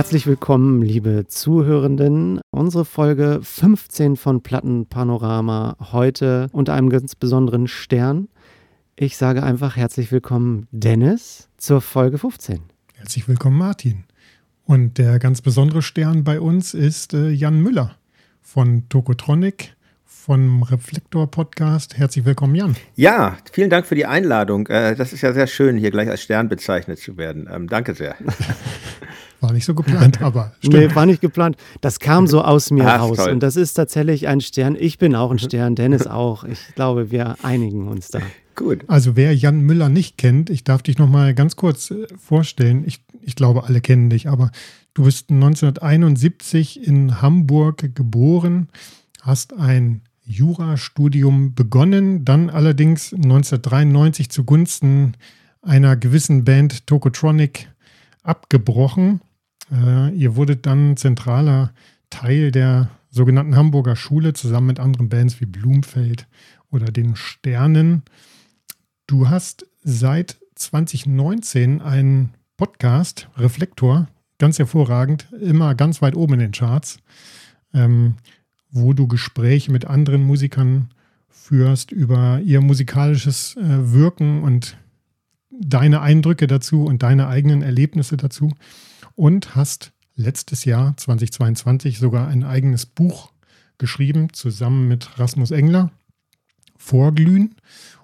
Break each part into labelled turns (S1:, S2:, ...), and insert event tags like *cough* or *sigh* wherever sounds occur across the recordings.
S1: Herzlich willkommen, liebe Zuhörenden. Unsere Folge 15 von Plattenpanorama heute unter einem ganz besonderen Stern. Ich sage einfach herzlich willkommen, Dennis, zur Folge 15.
S2: Herzlich willkommen, Martin. Und der ganz besondere Stern bei uns ist äh, Jan Müller von Tokotronic vom Reflektor Podcast. Herzlich willkommen, Jan.
S3: Ja, vielen Dank für die Einladung. Äh, das ist ja sehr schön, hier gleich als Stern bezeichnet zu werden. Ähm, danke sehr. *laughs*
S2: War nicht so geplant, aber *laughs*
S1: stimmt. Nee, war nicht geplant. Das kam so aus mir Ach, raus. Toll. Und das ist tatsächlich ein Stern. Ich bin auch ein Stern, Dennis *laughs* auch. Ich glaube, wir einigen uns da.
S2: Gut. Also wer Jan Müller nicht kennt, ich darf dich noch mal ganz kurz äh, vorstellen. Ich, ich glaube, alle kennen dich, aber du bist 1971 in Hamburg geboren, hast ein Jurastudium begonnen, dann allerdings 1993 zugunsten einer gewissen Band Tokotronic abgebrochen äh, ihr wurdet dann zentraler Teil der sogenannten Hamburger Schule zusammen mit anderen Bands wie Blumfeld oder den Sternen. Du hast seit 2019 einen Podcast, Reflektor, ganz hervorragend, immer ganz weit oben in den Charts, ähm, wo du Gespräche mit anderen Musikern führst über ihr musikalisches äh, Wirken und deine Eindrücke dazu und deine eigenen Erlebnisse dazu und hast letztes Jahr 2022 sogar ein eigenes Buch geschrieben, zusammen mit Rasmus Engler, Vorglühen.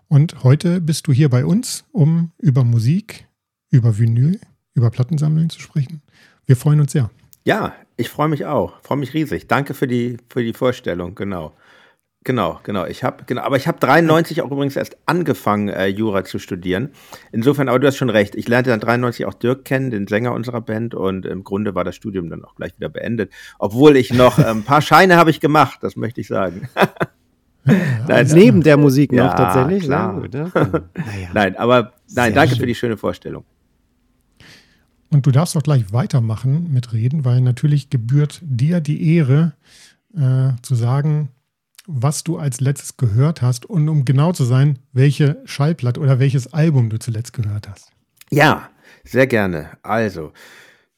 S2: Und heute bist du hier bei uns, um über Musik, über Vinyl, über Plattensammeln zu sprechen. Wir freuen uns sehr.
S3: Ja, ich freue mich auch. Freue mich riesig. Danke für die, für die Vorstellung, genau. Genau, genau. Ich habe, genau, aber ich habe 93 auch übrigens erst angefangen, äh, Jura zu studieren. Insofern, aber du hast schon recht. Ich lernte dann 93 auch Dirk kennen, den Sänger unserer Band, und im Grunde war das Studium dann auch gleich wieder beendet. Obwohl ich noch äh, ein paar Scheine habe ich gemacht, das möchte ich sagen. *laughs*
S1: nein, neben der Musik noch ja, tatsächlich.
S3: Klar. Gut, ja. *laughs* naja. Nein, aber nein, Sehr danke schön. für die schöne Vorstellung.
S2: Und du darfst auch gleich weitermachen mit Reden, weil natürlich gebührt dir die Ehre, äh, zu sagen, was du als letztes gehört hast und um genau zu sein, welche Schallplatte oder welches Album du zuletzt gehört hast.
S3: Ja, sehr gerne. Also,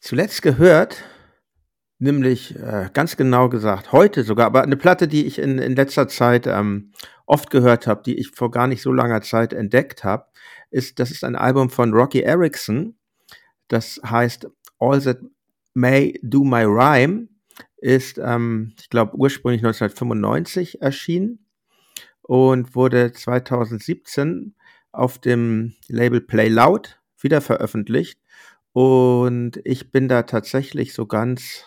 S3: zuletzt gehört, nämlich äh, ganz genau gesagt, heute sogar, aber eine Platte, die ich in, in letzter Zeit ähm, oft gehört habe, die ich vor gar nicht so langer Zeit entdeckt habe, ist, das ist ein Album von Rocky Erickson. Das heißt All That May Do My Rhyme ist, ähm, ich glaube, ursprünglich 1995 erschienen und wurde 2017 auf dem Label Play Loud wieder veröffentlicht. Und ich bin da tatsächlich so ganz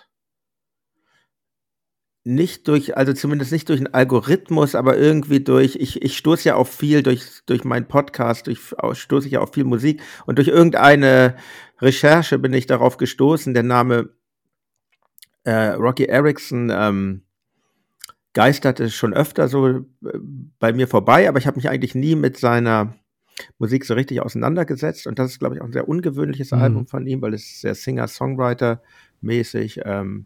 S3: nicht durch, also zumindest nicht durch einen Algorithmus, aber irgendwie durch, ich, ich stoße ja auf viel durch, durch meinen Podcast, durch, stoße ich ja auf viel Musik und durch irgendeine Recherche bin ich darauf gestoßen. Der Name äh, Rocky Erickson ähm, geisterte schon öfter so äh, bei mir vorbei, aber ich habe mich eigentlich nie mit seiner Musik so richtig auseinandergesetzt. Und das ist, glaube ich, auch ein sehr ungewöhnliches mhm. Album von ihm, weil es sehr Singer-Songwriter-mäßig. Ähm,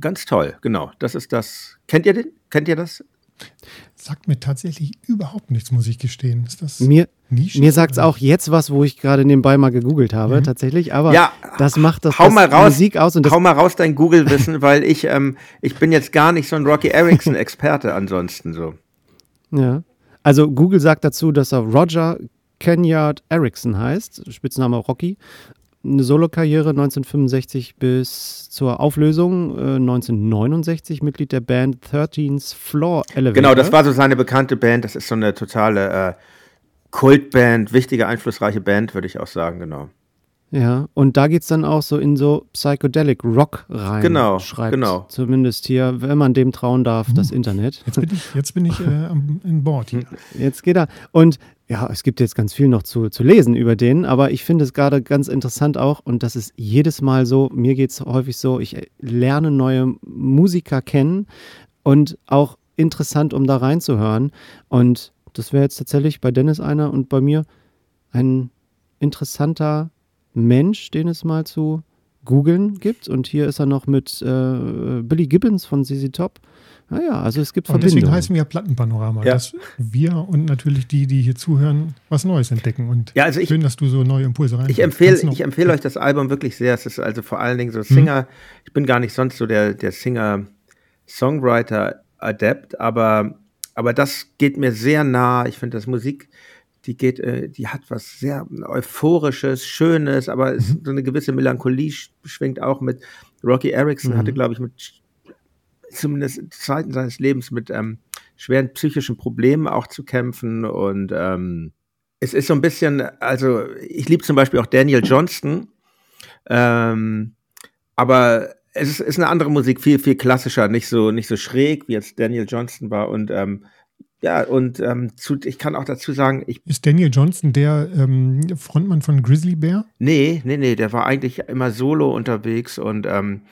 S3: ganz toll, genau. Das ist das. Kennt ihr den? Kennt ihr das?
S2: Sagt mir tatsächlich überhaupt nichts, muss ich gestehen. Ist das
S1: mir mir sagt es auch jetzt was, wo ich gerade nebenbei mal gegoogelt habe, mhm. tatsächlich. Aber ja, das macht das,
S3: hau das mal raus, Musik aus. Und hau mal raus dein Google-Wissen, *laughs* weil ich, ähm, ich bin jetzt gar nicht so ein Rocky Erickson-Experte ansonsten so.
S1: Ja. Also Google sagt dazu, dass er Roger Kenyard Erickson heißt, Spitzname Rocky eine Solokarriere 1965 bis zur Auflösung äh, 1969, Mitglied der Band 13's Floor Elevator.
S3: Genau, das war so seine bekannte Band. Das ist so eine totale äh, Kultband, wichtige, einflussreiche Band, würde ich auch sagen, genau.
S1: Ja, und da geht es dann auch so in so Psychedelic Rock rein.
S3: Genau, schreibt genau.
S1: Zumindest hier, wenn man dem trauen darf, das uh, Internet.
S2: Jetzt bin ich, jetzt bin ich äh, in Bord hier.
S1: Jetzt geht er. Und ja, es gibt jetzt ganz viel noch zu, zu lesen über den, aber ich finde es gerade ganz interessant auch, und das ist jedes Mal so, mir geht es häufig so, ich lerne neue Musiker kennen und auch interessant, um da reinzuhören. Und das wäre jetzt tatsächlich bei Dennis einer und bei mir ein interessanter Mensch, den es mal zu googeln gibt. Und hier ist er noch mit äh, Billy Gibbons von ZZ Top Naja, also es gibt
S2: Und
S1: Verbindungen.
S2: deswegen heißen wir ja Plattenpanorama,
S3: Ja.
S2: dass wir und natürlich die, die hier zuhören, was Neues entdecken. Und
S3: Ja, also ich-
S2: schön, dass du so neue Impulse rein.
S3: Ich empfehle, ich empfehle euch das Album wirklich sehr. Es ist also vor allen Dingen so Singer. Ich bin gar nicht sonst so der, der Singer-Songwriter-Adept, aber, aber das geht mir sehr nah. Ich finde, das Musik, die geht, äh, die hat was sehr Euphorisches, Schönes, aber es, so eine gewisse Melancholie sch- schwingt auch mit. Rocky Erickson hatte, glaube ich, mit zumindest in Zeiten seines Lebens mit ähm, schweren psychischen Problemen auch zu kämpfen und ähm, es ist so ein bisschen, also ich liebe zum Beispiel auch Daniel Johnston, ähm, aber es ist, ist eine andere Musik, viel, viel klassischer, nicht so, nicht so schräg, wie jetzt Daniel Johnston war. Und ähm, ja, und ähm, zu, ich kann auch dazu sagen, ich,
S2: Ist Daniel Johnston der ähm, Frontmann von Grizzly Bear?
S3: nee, nee, nee, der war eigentlich immer solo unterwegs und, ähm,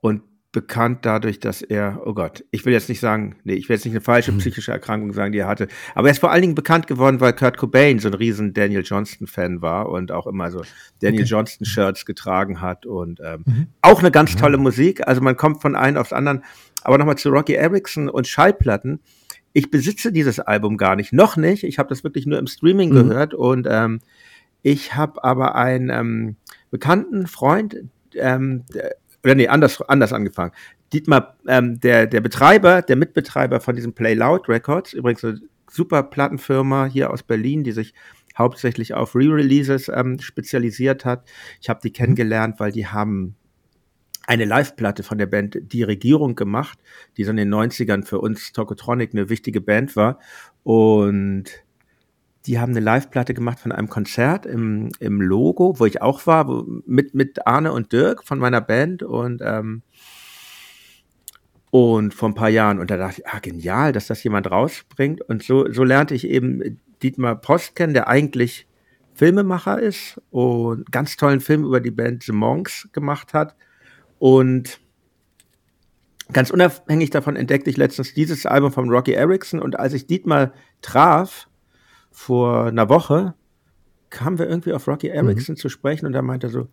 S3: und bekannt dadurch, dass er, oh Gott, ich will jetzt nicht sagen, nee, ich will jetzt nicht eine falsche psychische Erkrankung sagen, die er hatte, aber er ist vor allen Dingen bekannt geworden, weil Kurt Cobain so ein riesen Daniel Johnston-Fan war und auch immer so Daniel
S2: Okay.
S3: Johnston-Shirts getragen hat und ähm, auch eine ganz tolle Musik, also man kommt von einem aufs anderen, aber nochmal zu Rocky Erickson und Schallplatten, ich besitze dieses Album gar nicht, noch nicht, ich habe das wirklich nur im Streaming
S1: Mhm.
S3: gehört und ähm, ich habe aber einen ähm, bekannten Freund, ähm, der, oder nee, anders, anders angefangen. Dietmar, ähm, der, der Betreiber, der Mitbetreiber von diesem Play Loud Records, übrigens eine super Plattenfirma hier aus Berlin, die sich hauptsächlich auf Re-Releases ähm, spezialisiert hat. Ich habe die kennengelernt, weil die haben eine Live-Platte von der Band Die Regierung gemacht, die so in den 90ern für uns Tokotronic eine wichtige Band war. Und die haben eine Live-Platte gemacht von einem Konzert im, im Logo, wo ich auch war, wo, mit, mit Arne und Dirk von meiner Band und, ähm, und vor ein paar Jahren. Und da dachte ich, ah, genial, dass das jemand rausbringt. Und so, so lernte ich eben Dietmar Post kennen, der eigentlich Filmemacher ist und ganz tollen Film über die Band The Monks gemacht hat. Und ganz unabhängig davon entdeckte ich letztens dieses Album von Rocky Erickson. Und als ich Dietmar traf, vor einer Woche, kamen wir irgendwie auf Rocky Erickson zu sprechen und er meinte so,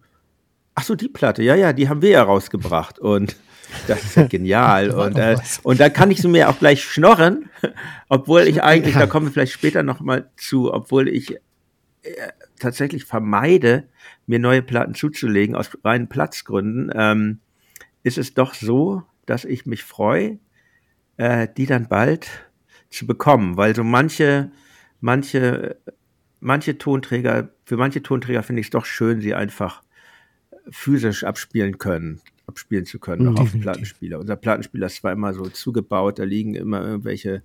S3: ach so, die Platte, ja, ja, die haben wir ja rausgebracht. Und *laughs* das ist ja genial. *laughs*
S2: Da
S3: und, äh, und da kann ich so mir auch gleich schnorren, *laughs* obwohl ich eigentlich,
S1: Ja.
S3: da kommen wir vielleicht später noch mal zu, obwohl ich äh, tatsächlich vermeide, mir neue Platten zuzulegen aus reinen Platzgründen, ähm, ist es doch so, dass ich mich freue, äh, die dann bald zu bekommen, weil so manche, manche, manche Tonträger, für manche Tonträger finde ich es doch schön, sie einfach physisch abspielen können, abspielen zu können,
S1: Mhm.
S3: auch auf. Plattenspieler. Unser Plattenspieler ist zwar immer so zugebaut, da liegen immer irgendwelche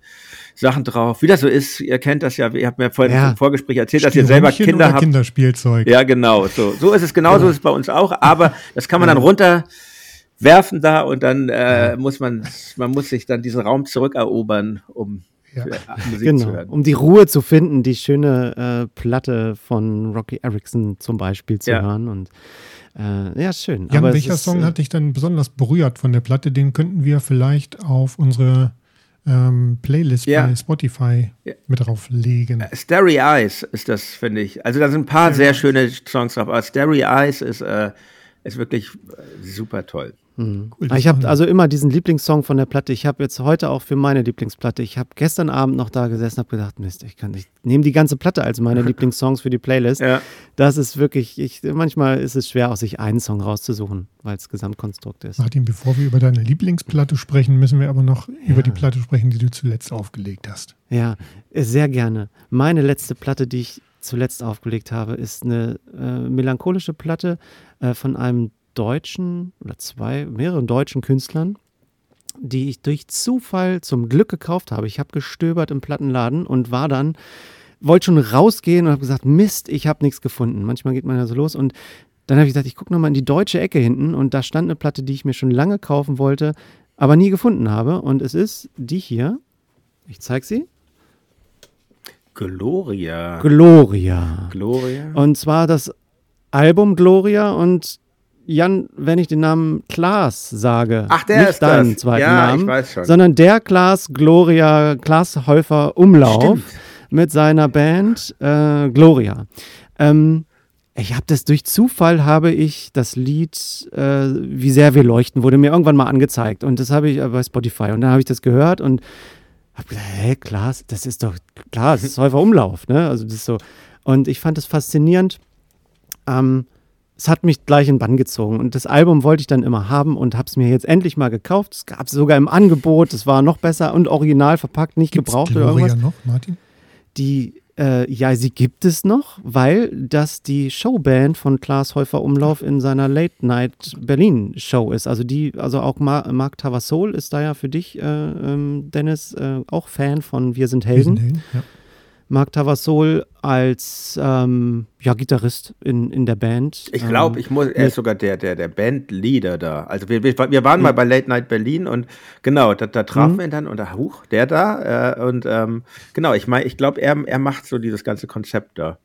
S3: Sachen drauf. Wie das so ist, ihr kennt das ja, ihr habt mir vorhin
S1: Ja.
S3: im Vorgespräch erzählt, dass ihr selber Kinder habt.
S2: Kinderspielzeug.
S3: Ja, genau. So, so ist es genauso
S2: Genau.
S3: ist es bei uns auch. Aber das kann man dann runterwerfen da und dann äh, muss man, man muss sich dann diesen Raum zurückerobern, um
S2: Ja.
S3: Musik zu
S1: Genau,
S3: hören.
S1: um die Ruhe zu finden, die schöne äh, Platte von Rocky Erickson zum Beispiel zu
S3: Ja.
S1: hören. Und äh, ja, schön.
S2: Jan,
S1: Aber
S2: welcher
S1: ist,
S2: Song
S1: äh,
S2: hat dich dann besonders berührt von der Platte? Den könnten wir vielleicht auf unsere ähm, Playlist
S3: Ja.
S2: bei Spotify
S3: Ja.
S2: mit drauflegen.
S3: Starry Eyes ist das, finde ich. Also da sind ein paar sehr schöne Songs drauf, aber Starry Eyes ist, äh, ist wirklich äh, super toll.
S1: Mhm.
S2: Cool, das
S1: ich habe also immer diesen Lieblingssong von der Platte. Ich habe jetzt heute auch für meine Lieblingsplatte, ich habe gestern Abend noch da gesessen und habe gedacht, Mist, ich kann nicht, nehme die ganze Platte als meine *laughs* Lieblingssongs für die Playlist.
S3: Ja.
S1: Das ist wirklich, ich, manchmal ist es schwer, aus sich einen Song rauszusuchen, weil es Gesamtkonstrukt ist.
S2: Martin, bevor wir über deine Lieblingsplatte sprechen, müssen wir aber noch über die Platte sprechen, die du zuletzt aufgelegt hast.
S1: Ja, sehr gerne. Meine letzte Platte, die ich zuletzt aufgelegt habe, ist eine äh, melancholische Platte äh, von einem deutschen oder zwei, mehreren deutschen Künstlern, die ich durch Zufall zum Glück gekauft habe. Ich habe gestöbert im Plattenladen und war dann, wollte schon rausgehen und habe gesagt, Mist, ich habe nichts gefunden. Manchmal geht man ja so los und dann habe ich gesagt, ich gucke nochmal in die deutsche Ecke hinten und da stand eine Platte, die ich mir schon lange kaufen wollte, aber nie gefunden habe. Und es ist die hier. Ich zeige sie.
S3: Gloria.
S1: Gloria.
S3: Gloria.
S1: Und zwar das Album Gloria und Jan, wenn ich den Namen Klaas sage,
S3: Ach, der
S1: nicht
S3: ist
S1: deinen
S3: das.
S1: zweiten
S3: Ja, ich
S1: Namen,
S3: weiß schon.
S1: sondern der Klaas Gloria, Klaas Häufer Umlauf
S3: Stimmt.
S1: mit seiner Band äh, Gloria. Ähm, Ich habe das durch Zufall habe ich das Lied äh, Wie sehr wir leuchten wurde mir irgendwann mal angezeigt und das habe ich äh, bei Spotify und dann habe ich das gehört und habe gedacht, hä, klar, das ist doch klar, das ist *laughs* Häufer Umlauf, ne? Also das ist so und ich fand es faszinierend. Ähm, es hat mich gleich in Bann gezogen und das Album wollte ich dann immer haben und habe es mir jetzt endlich mal gekauft. Es gab es sogar im Angebot, es war noch besser und original verpackt, nicht Gibt's gebraucht Gloria oder irgendwas. noch, Martin? Die äh, ja, sie gibt es noch, weil das die Showband von Klaas Häufer Umlauf in seiner Late Night Berlin Show ist. Also die, also auch Mar Marc Tavassol ist da ja für dich, äh, ähm, Dennis, äh, auch Fan von Wir sind Helden. Wir sind Helden ja. Marc Tavassol als ähm, ja, Gitarrist in, in der Band.
S3: Ich glaube, ähm, ich muss, er ist sogar der, der, der Bandleader da. Also wir, wir, wir waren mal bei Late Night Berlin und genau, da, da trafen mhm. wir ihn dann und da, huch, der da. Äh, und ähm, genau, ich meine, ich glaube, er, er macht so dieses ganze Konzept da.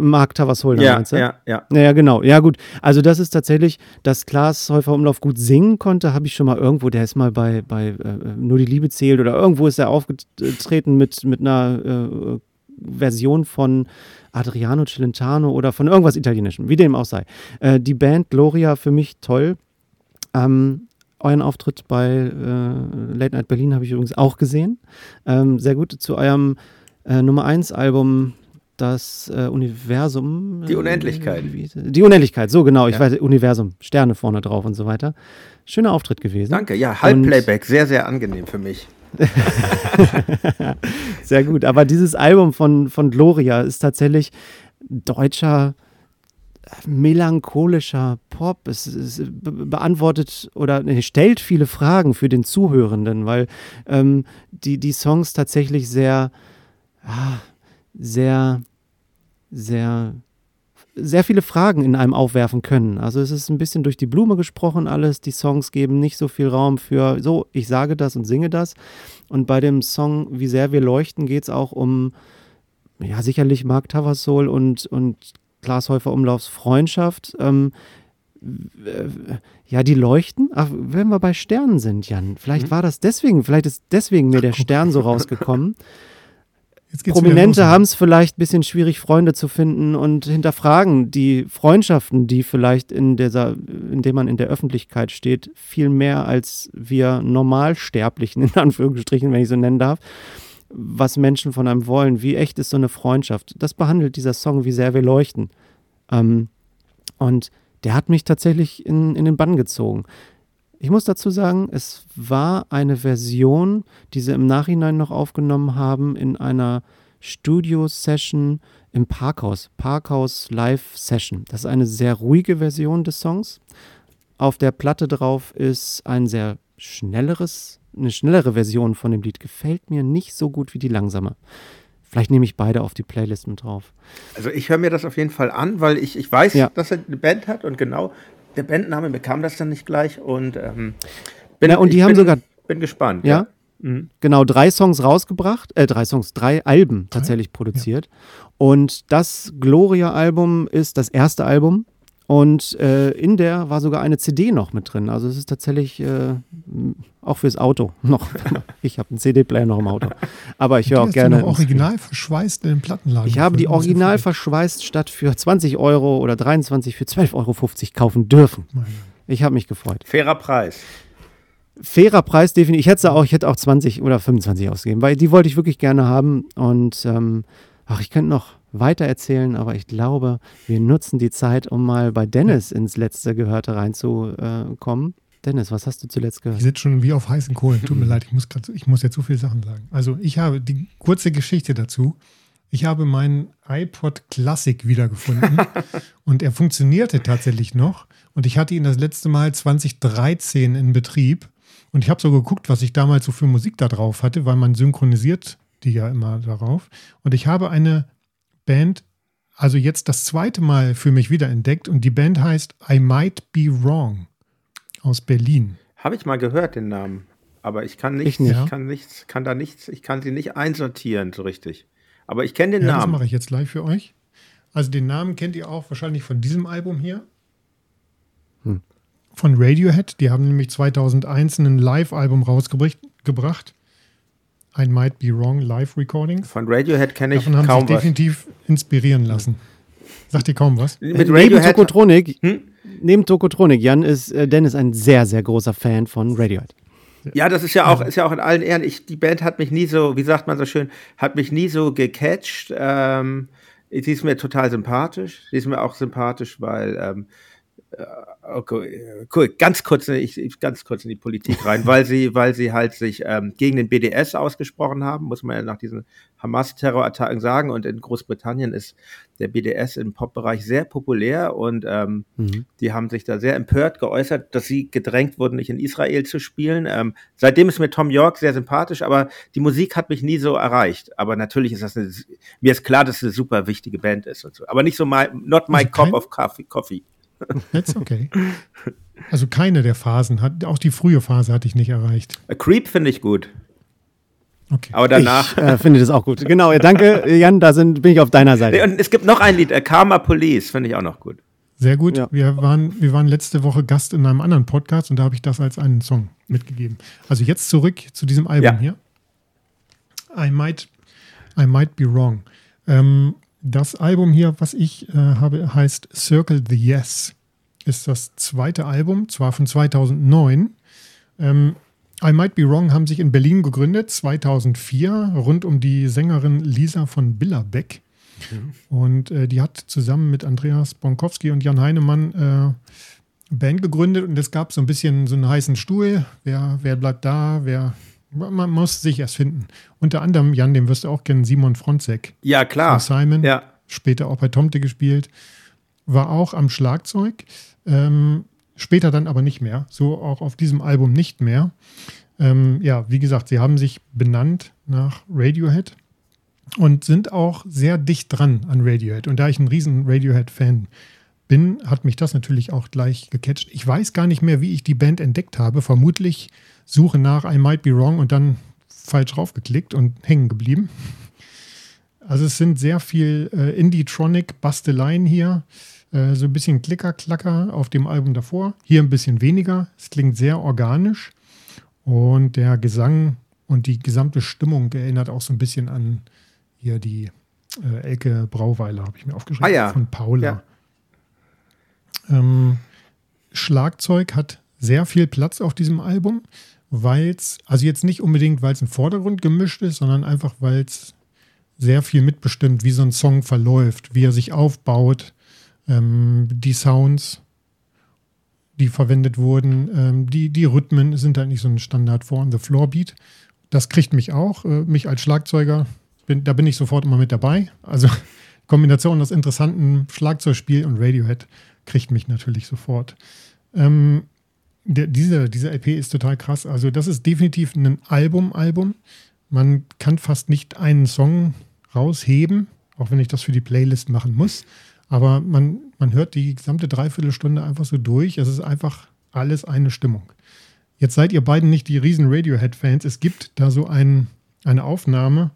S1: Mark Tavasholder,
S3: ja, meinst du? Ja, ja.
S1: Ja, genau. Ja, gut. Also, das ist tatsächlich, dass Klaas Häufer Umlauf gut singen konnte, habe ich schon mal irgendwo, der ist mal bei, bei äh, Nur die Liebe zählt oder irgendwo ist er aufgetreten mit, mit einer äh, Version von Adriano Celentano oder von irgendwas Italienischem, wie dem auch sei. Äh, die Band Gloria für mich toll. Ähm, euren Auftritt bei äh, Late Night Berlin habe ich übrigens auch gesehen. Ähm, sehr gut. Zu eurem äh, Nummer 1 Album das äh, Universum.
S3: Die Unendlichkeit.
S1: Äh, die Unendlichkeit, so genau. Ich ja. weiß, Universum, Sterne vorne drauf und so weiter. Schöner Auftritt gewesen.
S3: Danke, ja, Halbplayback, sehr, sehr angenehm für mich. *laughs*
S1: sehr gut. Aber dieses Album von, von Gloria ist tatsächlich deutscher melancholischer Pop. Es, es beantwortet oder nee, stellt viele Fragen für den Zuhörenden, weil ähm, die, die Songs tatsächlich sehr, ah, sehr sehr, sehr viele Fragen in einem aufwerfen können. Also es ist ein bisschen durch die Blume gesprochen alles. Die Songs geben nicht so viel Raum für, so, ich sage das und singe das. Und bei dem Song Wie sehr wir leuchten geht es auch um, ja, sicherlich Mark Tavassol und, und Klaas Häufer Umlaufs Freundschaft. Ähm, ja, die leuchten. Ach, wenn wir bei Sternen sind, Jan, vielleicht mhm. war das deswegen, vielleicht ist deswegen mir der Stern so rausgekommen. *laughs* Prominente haben es vielleicht ein bisschen schwierig, Freunde zu finden und hinterfragen die Freundschaften, die vielleicht in dieser, in dem man in der Öffentlichkeit steht, viel mehr als wir Normalsterblichen, in Anführungsstrichen, wenn ich so nennen darf, was Menschen von einem wollen. Wie echt ist so eine Freundschaft? Das behandelt dieser Song, wie sehr wir leuchten. Ähm, und der hat mich tatsächlich in, in den Bann gezogen. Ich muss dazu sagen, es war eine Version, die sie im Nachhinein noch aufgenommen haben in einer Studio-Session im Parkhaus, Parkhaus Live-Session. Das ist eine sehr ruhige Version des Songs. Auf der Platte drauf ist ein sehr schnelleres, eine schnellere Version von dem Lied. Gefällt mir nicht so gut wie die langsame. Vielleicht nehme ich beide auf die Playlist mit drauf.
S3: Also ich höre mir das auf jeden Fall an, weil ich, ich weiß, ja. dass er eine Band hat und genau der Bandname bekam das dann nicht gleich und ähm,
S1: bin, ja, und die haben
S3: bin,
S1: sogar
S3: bin gespannt.
S1: Ja, ja. Mhm. genau drei Songs rausgebracht, äh, drei Songs, drei Alben tatsächlich produziert. Ja. Und das Gloria-Album ist das erste Album und äh, in der war sogar eine CD noch mit drin. Also es ist tatsächlich äh, auch fürs Auto *laughs* noch. ich habe einen CD-Player noch im Auto. Aber ich höre auch gerne.
S2: Du original verschweißt in den Plattenladen.
S1: Ich habe die original verschweißt statt für 20 Euro oder 23 für 12,50 Euro kaufen dürfen. Ich habe mich gefreut.
S3: Fairer Preis.
S1: Fairer Preis, definitiv. Ich hätte auch, ich hätte auch 20 oder 25 ausgegeben, weil die wollte ich wirklich gerne haben. Und ähm, ach, ich könnte noch weiter erzählen, aber ich glaube, wir nutzen die Zeit, um mal bei Dennis ins letzte Gehörte reinzukommen. Dennis, was hast du zuletzt gehört?
S2: Ich sitze schon wie auf heißen Kohlen. Tut mir *laughs* leid, ich muss, grad, ich muss jetzt so viele Sachen sagen. Also, ich habe die kurze Geschichte dazu. Ich habe meinen iPod Classic wiedergefunden *laughs* und er funktionierte tatsächlich noch. Und ich hatte ihn das letzte Mal 2013 in Betrieb. Und ich habe so geguckt, was ich damals so für Musik da drauf hatte, weil man synchronisiert die ja immer darauf. Und ich habe eine Band also jetzt das zweite Mal für mich wiederentdeckt und die Band heißt I Might Be Wrong aus Berlin.
S3: Habe ich mal gehört, den Namen. Aber ich kann nichts, ich, ich, kann nichts, kann da nichts, ich kann sie nicht einsortieren so richtig. Aber ich kenne den ja, Namen.
S2: Das mache ich jetzt gleich für euch. Also den Namen kennt ihr auch wahrscheinlich von diesem Album hier. Hm. Von Radiohead. Die haben nämlich 2001 ein Live-Album rausgebracht. I Might Be Wrong Live Recordings.
S3: Von Radiohead kenne ich
S2: Davon haben kaum sich definitiv inspirieren lassen. Sagt dir kaum was?
S1: Mit neben Tokotronik, hm? neben Tokotronik, Jan ist äh, Dennis ein sehr, sehr großer Fan von Radiohead.
S3: Ja, das ist ja auch, ist ja auch in allen Ehren. Ich, die Band hat mich nie so, wie sagt man so schön, hat mich nie so gecatcht. Ähm, sie ist mir total sympathisch. Sie ist mir auch sympathisch, weil ähm, äh, okay, cool. Ganz kurz, ich, ich, ganz kurz in die Politik rein, *laughs* weil sie, weil sie halt sich ähm, gegen den BDS ausgesprochen haben, muss man ja nach diesen Hamas-Terrorattacken sagen. Und in Großbritannien ist der BDS im Pop-Bereich sehr populär und ähm, mhm. die haben sich da sehr empört geäußert, dass sie gedrängt wurden, nicht in Israel zu spielen. Ähm, seitdem ist mir Tom York sehr sympathisch, aber die Musik hat mich nie so erreicht. Aber natürlich ist das eine, mir ist klar, dass es eine super wichtige Band ist und so. Aber nicht so my, not my also cup of coffee. coffee.
S2: That's okay. Also keine der Phasen hat, auch die frühe Phase hatte ich nicht erreicht.
S3: A Creep finde ich gut.
S1: Okay. Aber danach. Ich äh, finde das auch gut. Genau, danke, Jan, da sind, bin ich auf deiner Seite.
S3: Und es gibt noch ein Lied, äh, Karma Police, finde ich auch noch gut.
S2: Sehr gut. Ja. Wir, waren, wir waren letzte Woche Gast in einem anderen Podcast und da habe ich das als einen Song mitgegeben. Also jetzt zurück zu diesem Album ja. hier. I might, I might be wrong. Ähm, das Album hier, was ich äh, habe, heißt Circle the Yes. Ist das zweite Album, zwar von 2009. Ähm, I Might Be Wrong haben sich in Berlin gegründet, 2004, rund um die Sängerin Lisa von Billerbeck. Mhm. Und äh, die hat zusammen mit Andreas Bonkowski und Jan Heinemann äh, Band gegründet und es gab so ein bisschen so einen heißen Stuhl. Wer, wer bleibt da? Wer man muss sich erst finden. Unter anderem, Jan, den wirst du auch kennen, Simon Fronzek.
S3: Ja, klar.
S2: Simon,
S3: ja.
S2: später auch bei Tomte gespielt, war auch am Schlagzeug, ähm, später dann aber nicht mehr, so auch auf diesem Album nicht mehr. Ähm, ja, wie gesagt, sie haben sich benannt nach Radiohead und sind auch sehr dicht dran an Radiohead. Und da ich ein riesen Radiohead-Fan bin, hat mich das natürlich auch gleich gecatcht. Ich weiß gar nicht mehr, wie ich die Band entdeckt habe. Vermutlich Suche nach I Might Be Wrong und dann falsch draufgeklickt und hängen geblieben. Also es sind sehr viel äh, Indie-Tronic-Basteleien hier. Äh, so ein bisschen Klicker-Klacker auf dem Album davor. Hier ein bisschen weniger. Es klingt sehr organisch. Und der Gesang und die gesamte Stimmung erinnert auch so ein bisschen an hier die äh, Elke Brauweiler, habe ich mir aufgeschrieben,
S3: ah, ja.
S2: von Paula. Ja. Ähm, Schlagzeug hat sehr viel Platz auf diesem Album, weil es, also jetzt nicht unbedingt, weil es im Vordergrund gemischt ist, sondern einfach, weil es sehr viel mitbestimmt, wie so ein Song verläuft, wie er sich aufbaut, ähm, die Sounds, die verwendet wurden, ähm, die, die Rhythmen sind halt nicht so ein Standard Four on the Floor Beat. Das kriegt mich auch, äh, mich als Schlagzeuger, bin, da bin ich sofort immer mit dabei. Also *laughs* Kombination aus interessanten Schlagzeugspiel und Radiohead kriegt mich natürlich sofort. Ähm, der, diese, diese LP ist total krass. Also, das ist definitiv ein Album-Album. Man kann fast nicht einen Song rausheben, auch wenn ich das für die Playlist machen muss. Aber man, man hört die gesamte Dreiviertelstunde einfach so durch. Es ist einfach alles eine Stimmung. Jetzt seid ihr beiden nicht die riesen Radiohead-Fans. Es gibt da so ein, eine Aufnahme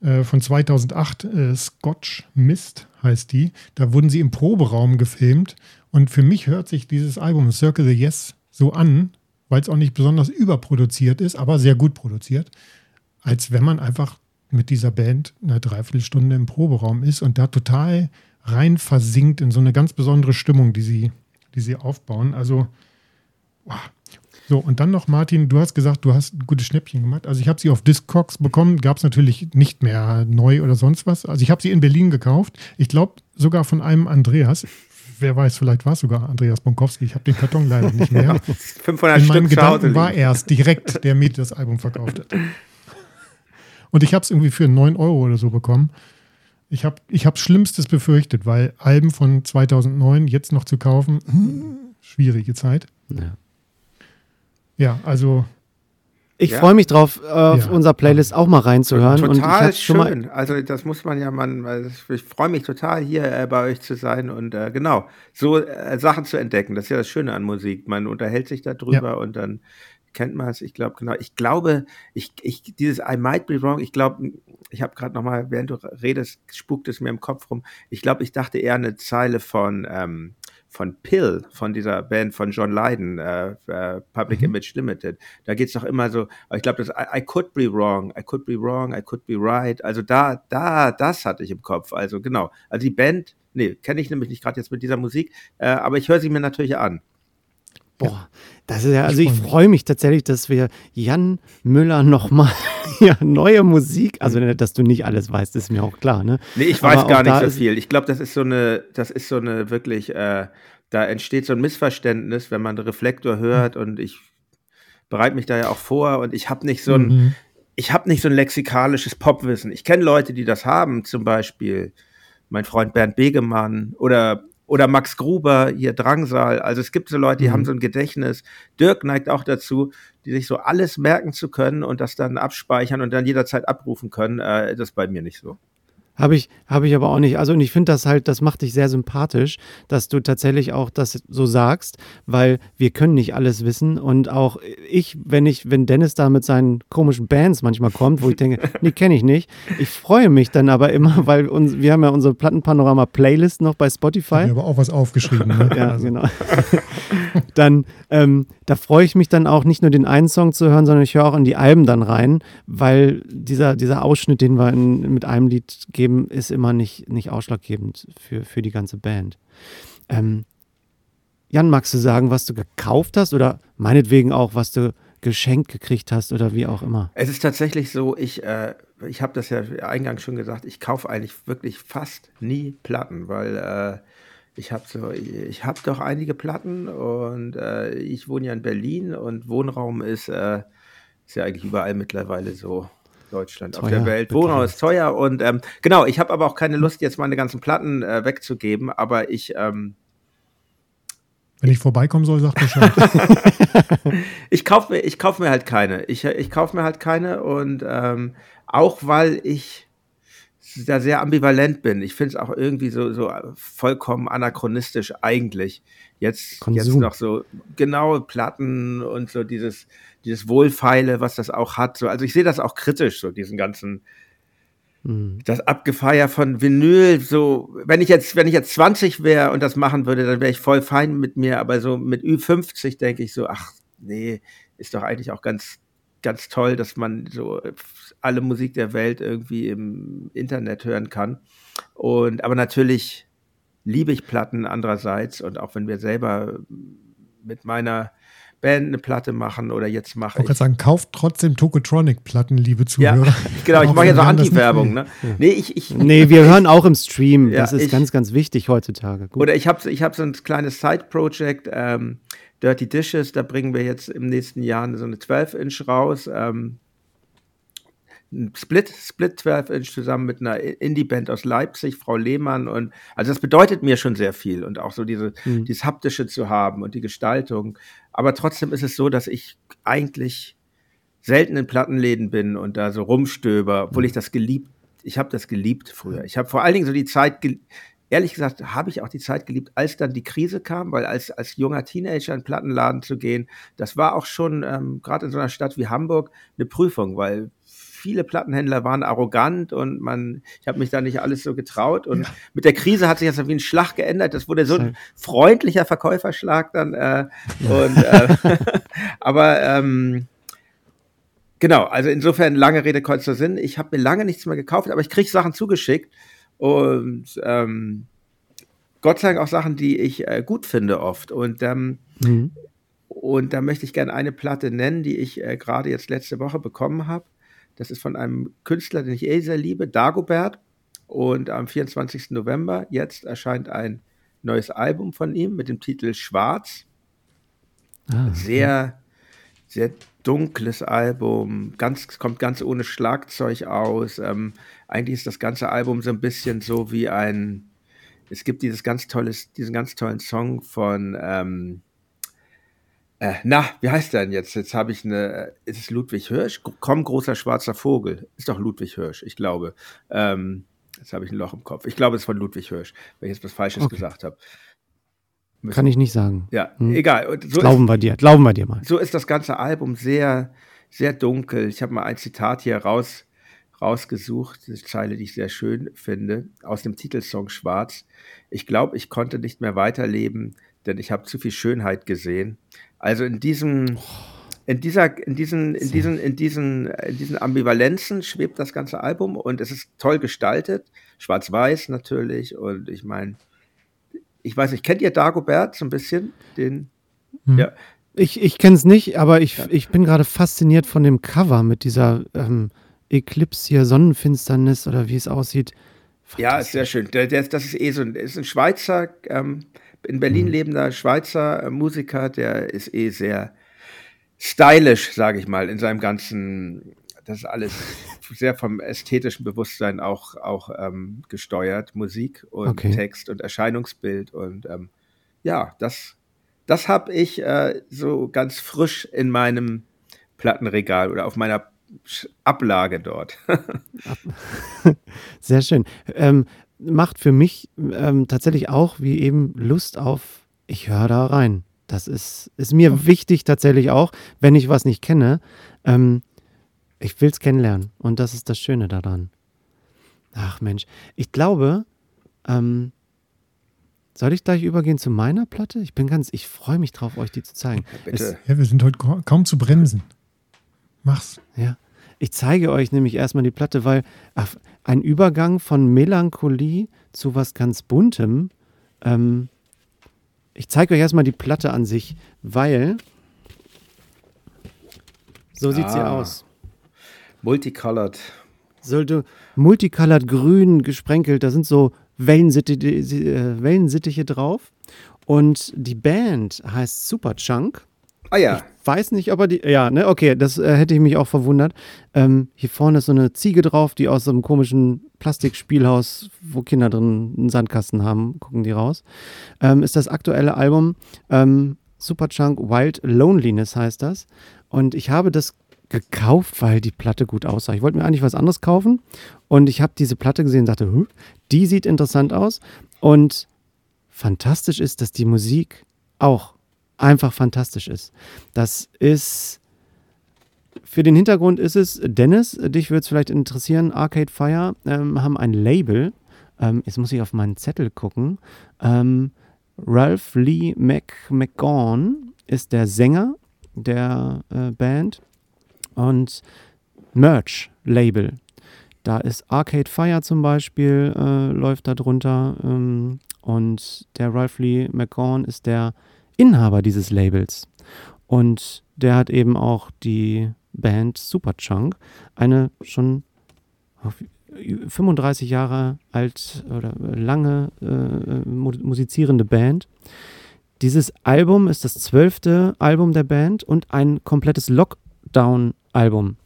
S2: äh, von 2008, äh, Scotch Mist heißt die. Da wurden sie im Proberaum gefilmt. Und für mich hört sich dieses Album Circle the Yes so an, weil es auch nicht besonders überproduziert ist, aber sehr gut produziert, als wenn man einfach mit dieser Band eine Dreiviertelstunde im Proberaum ist und da total rein versinkt in so eine ganz besondere Stimmung, die sie, die sie aufbauen. Also, wow, so, und dann noch, Martin, du hast gesagt, du hast ein gutes Schnäppchen gemacht. Also ich habe sie auf Discogs bekommen, gab es natürlich nicht mehr neu oder sonst was. Also ich habe sie in Berlin gekauft. Ich glaube sogar von einem Andreas. Wer weiß, vielleicht war es sogar Andreas Bonkowski. Ich habe den Karton leider nicht mehr. *laughs*
S3: 500
S2: in meinen Stück Gedanken war er es direkt, der mir das Album verkauft hat. Und ich habe es irgendwie für 9 Euro oder so bekommen. Ich habe ich hab Schlimmstes befürchtet, weil Alben von 2009 jetzt noch zu kaufen, hm, schwierige Zeit. Ja. Ja, also.
S1: Ich ja. freue mich drauf, auf ja. unserer Playlist auch mal reinzuhören.
S3: Total schön. also das muss man ja, man, ich freue mich total hier äh, bei euch zu sein und äh, genau, so äh, Sachen zu entdecken. Das ist ja das Schöne an Musik. Man unterhält sich darüber ja. und dann kennt man es. Ich glaube, genau. Ich glaube, ich, ich, dieses I might be wrong, ich glaube, ich habe gerade nochmal, während du redest, spukt es mir im Kopf rum. Ich glaube, ich dachte eher eine Zeile von, ähm, von Pill, von dieser Band von John Lydon, äh, äh, Public mhm. Image Limited. Da geht es doch immer so, ich glaube, das I, I, could be wrong, I could be wrong, I could be right. Also da, da, das hatte ich im Kopf. Also genau. Also die Band Nee, kenne ich nämlich nicht gerade jetzt mit dieser Musik, äh, aber ich höre sie mir natürlich an.
S1: Boah, das ist ja, also ich freue mich tatsächlich, dass wir Jan Müller nochmal ja, neue Musik, also dass du nicht alles weißt, ist mir auch klar, ne?
S3: Nee, ich weiß gar nicht so viel. Ich glaube, das ist so eine, das ist so eine wirklich, äh, da entsteht so ein Missverständnis, wenn man Reflektor hört mhm. und ich bereite mich da ja auch vor und ich habe nicht so ein, mhm. ich habe nicht so ein lexikalisches Popwissen. Ich kenne Leute, die das haben, zum Beispiel mein Freund Bernd Begemann oder oder Max Gruber, hier Drangsal. Also es gibt so Leute, die mhm. haben so ein Gedächtnis. Dirk neigt auch dazu, die sich so alles merken zu können und das dann abspeichern und dann jederzeit abrufen können. Äh, das ist bei mir nicht so.
S1: Habe ich, habe ich aber auch nicht. Also, und ich finde das halt, das macht dich sehr sympathisch, dass du tatsächlich auch das so sagst, weil wir können nicht alles wissen. Und auch ich, wenn ich, wenn Dennis da mit seinen komischen Bands manchmal kommt, wo ich denke, *laughs* die kenne ich nicht. Ich freue mich dann aber immer, weil uns, wir haben ja unsere Plattenpanorama-Playlist noch bei Spotify. Ich
S2: habe auch was aufgeschrieben. Ne?
S1: ja, also. genau. *laughs* dann, ähm, da freue ich mich dann auch nicht nur den einen Song zu hören, sondern ich höre auch in die Alben dann rein, weil dieser, dieser Ausschnitt, den wir in, mit einem Lied geben, geben, ist immer nicht, nicht ausschlaggebend für, für die ganze Band. Ähm, Jan, magst du sagen, was du gekauft hast oder meinetwegen auch, was du geschenkt gekriegt hast oder wie auch immer?
S3: Es ist tatsächlich so, ich, äh, ich habe das ja eingangs schon gesagt, ich kaufe eigentlich wirklich fast nie Platten, weil äh, ich habe so, ich habe doch einige Platten und äh, ich wohne ja in Berlin und Wohnraum ist, äh, ist ja eigentlich überall mittlerweile so Deutschland, teuer, auf der Welt. Wohnraum ist teuer und ähm, genau, ich habe aber auch keine Lust, jetzt meine ganzen Platten äh, wegzugeben, aber ich. Ähm,
S2: wenn ich vorbeikommen soll, sagt Bescheid. *laughs* *laughs*
S3: ich kaufe mir, kauf mir halt keine. Ich, ich kaufe mir halt keine und ähm, auch weil ich da sehr ambivalent bin. Ich finde es auch irgendwie so, so vollkommen anachronistisch eigentlich. Jetzt, jetzt noch so genaue Platten und so dieses dieses Wohlfeile, was das auch hat. So, also ich sehe das auch kritisch, so diesen ganzen, mhm. das Abgefeier von Vinyl. So, wenn ich jetzt, wenn ich jetzt 20 wäre und das machen würde, dann wäre ich voll fein mit mir. Aber so mit Ü50 denke ich so, ach nee, ist doch eigentlich auch ganz, ganz toll, dass man so alle Musik der Welt irgendwie im Internet hören kann. Und aber natürlich liebe ich Platten andererseits und auch wenn wir selber mit meiner Band eine Platte machen oder jetzt mache
S2: ich. Ich sagen, kauft trotzdem Tokotronic-Platten, liebe Zuhörer.
S3: Ja, *laughs* genau, ich mache jetzt auch Anti-Werbung. Ne?
S1: Nee, ich, ich, nee, wir hören auch im Stream. Ja, das ist ich, ganz, ganz wichtig heutzutage.
S3: Gut. Oder ich habe ich hab so ein kleines Side-Project, ähm, Dirty Dishes, da bringen wir jetzt im nächsten Jahr so eine 12-Inch raus. Ähm, Split, Split 12 Inch zusammen mit einer Indie-Band aus Leipzig, Frau Lehmann. Und also das bedeutet mir schon sehr viel und auch so diese, mhm. dieses Haptische zu haben und die Gestaltung. Aber trotzdem ist es so, dass ich eigentlich selten in Plattenläden bin und da so rumstöber, obwohl ich das geliebt, ich habe das geliebt früher. Ich habe vor allen Dingen so die Zeit, ehrlich gesagt, habe ich auch die Zeit geliebt, als dann die Krise kam, weil als, als junger Teenager in Plattenladen zu gehen, das war auch schon ähm, gerade in so einer Stadt wie Hamburg eine Prüfung, weil viele Plattenhändler waren arrogant und man, ich habe mich da nicht alles so getraut. Und ja. mit der Krise hat sich das wie ein Schlag geändert. Das wurde so ein freundlicher Verkäuferschlag dann. Äh, und, äh, *laughs* aber ähm, genau, also insofern lange Rede, kurzer Sinn. Ich habe mir lange nichts mehr gekauft, aber ich kriege Sachen zugeschickt und ähm, Gott sei Dank auch Sachen, die ich äh, gut finde oft. Und ähm, mhm. Und da möchte ich gerne eine Platte nennen, die ich äh, gerade jetzt letzte Woche bekommen habe. Das ist von einem Künstler, den ich eh sehr liebe, Dagobert. Und am 24. November jetzt erscheint ein neues Album von ihm mit dem Titel Schwarz. Ah, sehr, sehr dunkles Album, ganz, kommt ganz ohne Schlagzeug aus. Ähm, eigentlich ist das ganze Album so ein bisschen so wie ein, es gibt dieses ganz tolles, diesen ganz tollen Song von ähm, äh, na, wie heißt der denn jetzt? Jetzt habe ich eine. Ist es Ludwig Hirsch? Komm, großer schwarzer Vogel. Ist doch Ludwig Hirsch, ich glaube. Ähm, jetzt habe ich ein Loch im Kopf. Ich glaube, es ist von Ludwig Hirsch, wenn ich jetzt was Falsches okay. gesagt habe.
S1: Kann ich nicht sagen.
S3: Ja, hm. egal.
S1: So glauben ist, wir dir, glauben wir dir mal.
S3: So ist das ganze Album sehr, sehr dunkel. Ich habe mal ein Zitat hier raus, rausgesucht, eine Zeile, die ich sehr schön finde, aus dem Titelsong Schwarz. Ich glaube, ich konnte nicht mehr weiterleben, denn ich habe zu viel Schönheit gesehen. Also in diesem, in dieser, in diesen, in diesen, in diesen, in diesen Ambivalenzen schwebt das ganze Album und es ist toll gestaltet, schwarz-weiß natürlich und ich meine, ich weiß nicht, kennt ihr Dagobert so ein bisschen? Den,
S1: hm. ja. Ich, ich kenne es nicht, aber ich, ja. ich bin gerade fasziniert von dem Cover mit dieser ähm, Eclipse hier, Sonnenfinsternis oder wie es aussieht.
S3: Ja, ist sehr schön. Der, der, das ist eh so ein, ist ein Schweizer, ähm, in Berlin mhm. lebender Schweizer äh, Musiker, der ist eh sehr stylisch, sage ich mal, in seinem ganzen, das ist alles *laughs* sehr vom ästhetischen Bewusstsein auch, auch ähm, gesteuert, Musik und okay. Text und Erscheinungsbild und ähm, ja, das, das habe ich äh, so ganz frisch in meinem Plattenregal oder auf meiner Ablage dort. *laughs* *laughs*
S1: Sehr schön. Ähm, macht für mich ähm, tatsächlich auch wie eben Lust auf, ich höre da rein. Das ist, ist mir oh. wichtig tatsächlich auch, wenn ich was nicht kenne. Ähm, ich will es kennenlernen und das ist das Schöne daran. Ach Mensch, ich glaube, ähm, soll ich gleich übergehen zu meiner Platte? Ich bin ganz, ich freue mich drauf, euch die zu zeigen.
S2: Ja, es, ja wir sind heute kaum zu bremsen. Mach's.
S1: Ja. Ich zeige euch nämlich erstmal die Platte, weil ach, ein Übergang von Melancholie zu was ganz Buntem. Ähm, ich zeige euch erstmal die Platte an sich, weil so sieht ah, sie aus.
S3: Multicolored.
S1: Sollte multicolored grün gesprenkelt, da sind so Wellensittiche, äh, Wellensittiche drauf. Und die Band heißt Superchunk.
S3: Ah ja.
S1: Ich weiß nicht, ob er die. Ja, ne, okay, das äh, hätte ich mich auch verwundert. Ähm, hier vorne ist so eine Ziege drauf, die aus so einem komischen Plastikspielhaus, wo Kinder drin einen Sandkasten haben, gucken die raus. Ähm, ist das aktuelle Album ähm, Superchunk Wild Loneliness heißt das. Und ich habe das gekauft, weil die Platte gut aussah. Ich wollte mir eigentlich was anderes kaufen und ich habe diese Platte gesehen und dachte, die sieht interessant aus. Und fantastisch ist, dass die Musik auch einfach fantastisch ist. Das ist. Für den Hintergrund ist es, Dennis, dich würde es vielleicht interessieren, Arcade Fire ähm, haben ein Label. Ähm, jetzt muss ich auf meinen Zettel gucken. Ähm, Ralph Lee Mc McGawn ist der Sänger der äh, Band und Merch-Label. Da ist Arcade Fire zum Beispiel, äh, läuft da drunter. Ähm, und der Ralph Lee McGawn ist der Inhaber dieses Labels. Und der hat eben auch die Band Superchunk, eine schon 35 Jahre alt oder lange äh, musizierende Band. Dieses Album ist das zwölfte Album der Band und ein komplettes Lockdown-Album.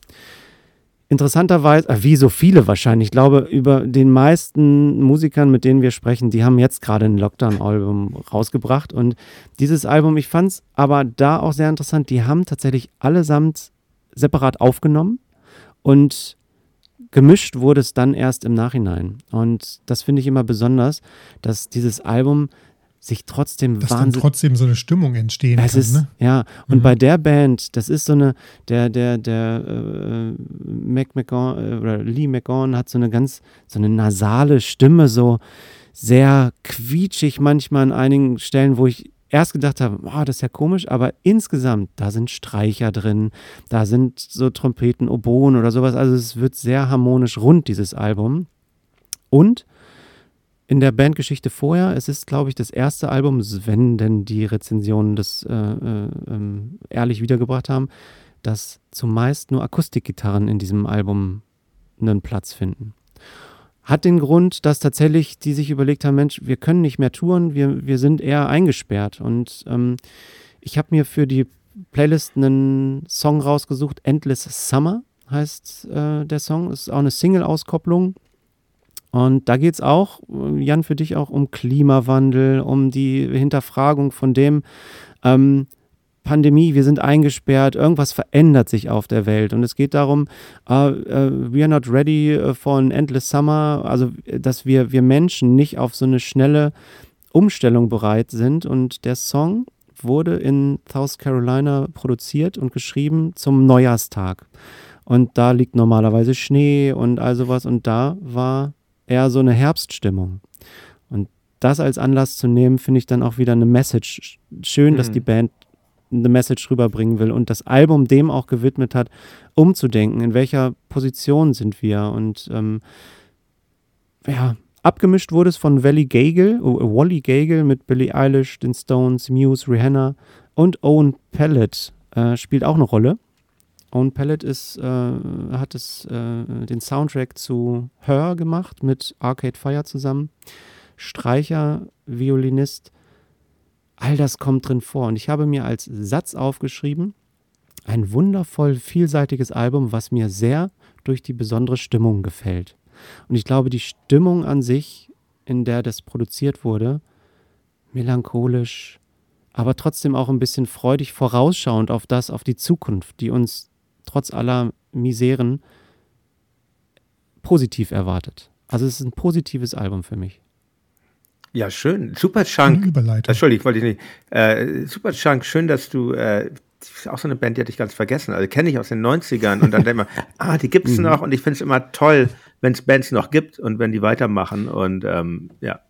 S1: Interessanterweise, äh, wie so viele wahrscheinlich, ich glaube, über den meisten Musikern, mit denen wir sprechen, die haben jetzt gerade ein Lockdown-Album rausgebracht. Und dieses Album, ich fand es aber da auch sehr interessant, die haben tatsächlich allesamt separat aufgenommen und gemischt wurde es dann erst im Nachhinein. Und das finde ich immer besonders, dass dieses Album sich trotzdem
S2: Dass wahnsinnig. Dass trotzdem so eine Stimmung entstehen
S1: es
S2: kann.
S1: Ist, ne? Ja, und mhm. bei der Band, das ist so eine, der, der, der äh, Mac McGawn, äh, oder Lee McGawn hat so eine ganz, so eine nasale Stimme, so sehr quietschig manchmal an einigen Stellen, wo ich erst gedacht habe, oh, das ist ja komisch, aber insgesamt, da sind Streicher drin, da sind so Trompeten, Oboen oder sowas, also es wird sehr harmonisch rund, dieses Album. Und in der Bandgeschichte vorher. Es ist, glaube ich, das erste Album, wenn denn die Rezensionen das äh, äh, ähm, ehrlich wiedergebracht haben, dass zumeist nur Akustikgitarren in diesem Album einen Platz finden. Hat den Grund, dass tatsächlich die sich überlegt haben, Mensch, wir können nicht mehr touren, wir, wir sind eher eingesperrt. Und ähm, ich habe mir für die Playlist einen Song rausgesucht, Endless Summer heißt äh, der Song. Ist auch eine Single-Auskopplung und da geht es auch, Jan, für dich auch um Klimawandel, um die Hinterfragung von dem, ähm, Pandemie, wir sind eingesperrt, irgendwas verändert sich auf der Welt. Und es geht darum, uh, uh, we are not ready for an endless summer, also dass wir, wir Menschen nicht auf so eine schnelle Umstellung bereit sind. Und der Song wurde in South Carolina produziert und geschrieben zum Neujahrstag. Und da liegt normalerweise Schnee und all sowas. Und da war eher so eine Herbststimmung. Und das als Anlass zu nehmen, finde ich dann auch wieder eine Message. Schön, mhm. dass die Band eine Message rüberbringen will und das Album dem auch gewidmet hat, umzudenken, in welcher Position sind wir und ähm, ja, abgemischt wurde es von Wally Gagel, oh, Wally Gagel mit Billie Eilish, den Stones, Muse, Rihanna und Owen Pellet äh, spielt auch eine Rolle. Owen Pellet ist, äh, hat es, äh, den Soundtrack zu Her gemacht mit Arcade Fire zusammen. Streicher, Violinist, all das kommt drin vor. Und ich habe mir als Satz aufgeschrieben, ein wundervoll vielseitiges Album, was mir sehr durch die besondere Stimmung gefällt. Und ich glaube, die Stimmung an sich, in der das produziert wurde, melancholisch, aber trotzdem auch ein bisschen freudig vorausschauend auf das, auf die Zukunft, die uns trotz aller Miseren positiv erwartet. Also es ist ein positives Album für mich.
S3: Ja, schön. Super Chunk.
S2: Überleitung.
S3: Entschuldigung, wollte ich nicht. Äh, Super Chunk, schön, dass du äh, auch so eine Band, die hatte ich ganz vergessen. Also kenne ich aus den 90ern und dann *laughs* denke ich mal, ah, die gibt es mhm. noch und ich finde es immer toll, wenn es Bands noch gibt und wenn die weitermachen und ähm, ja.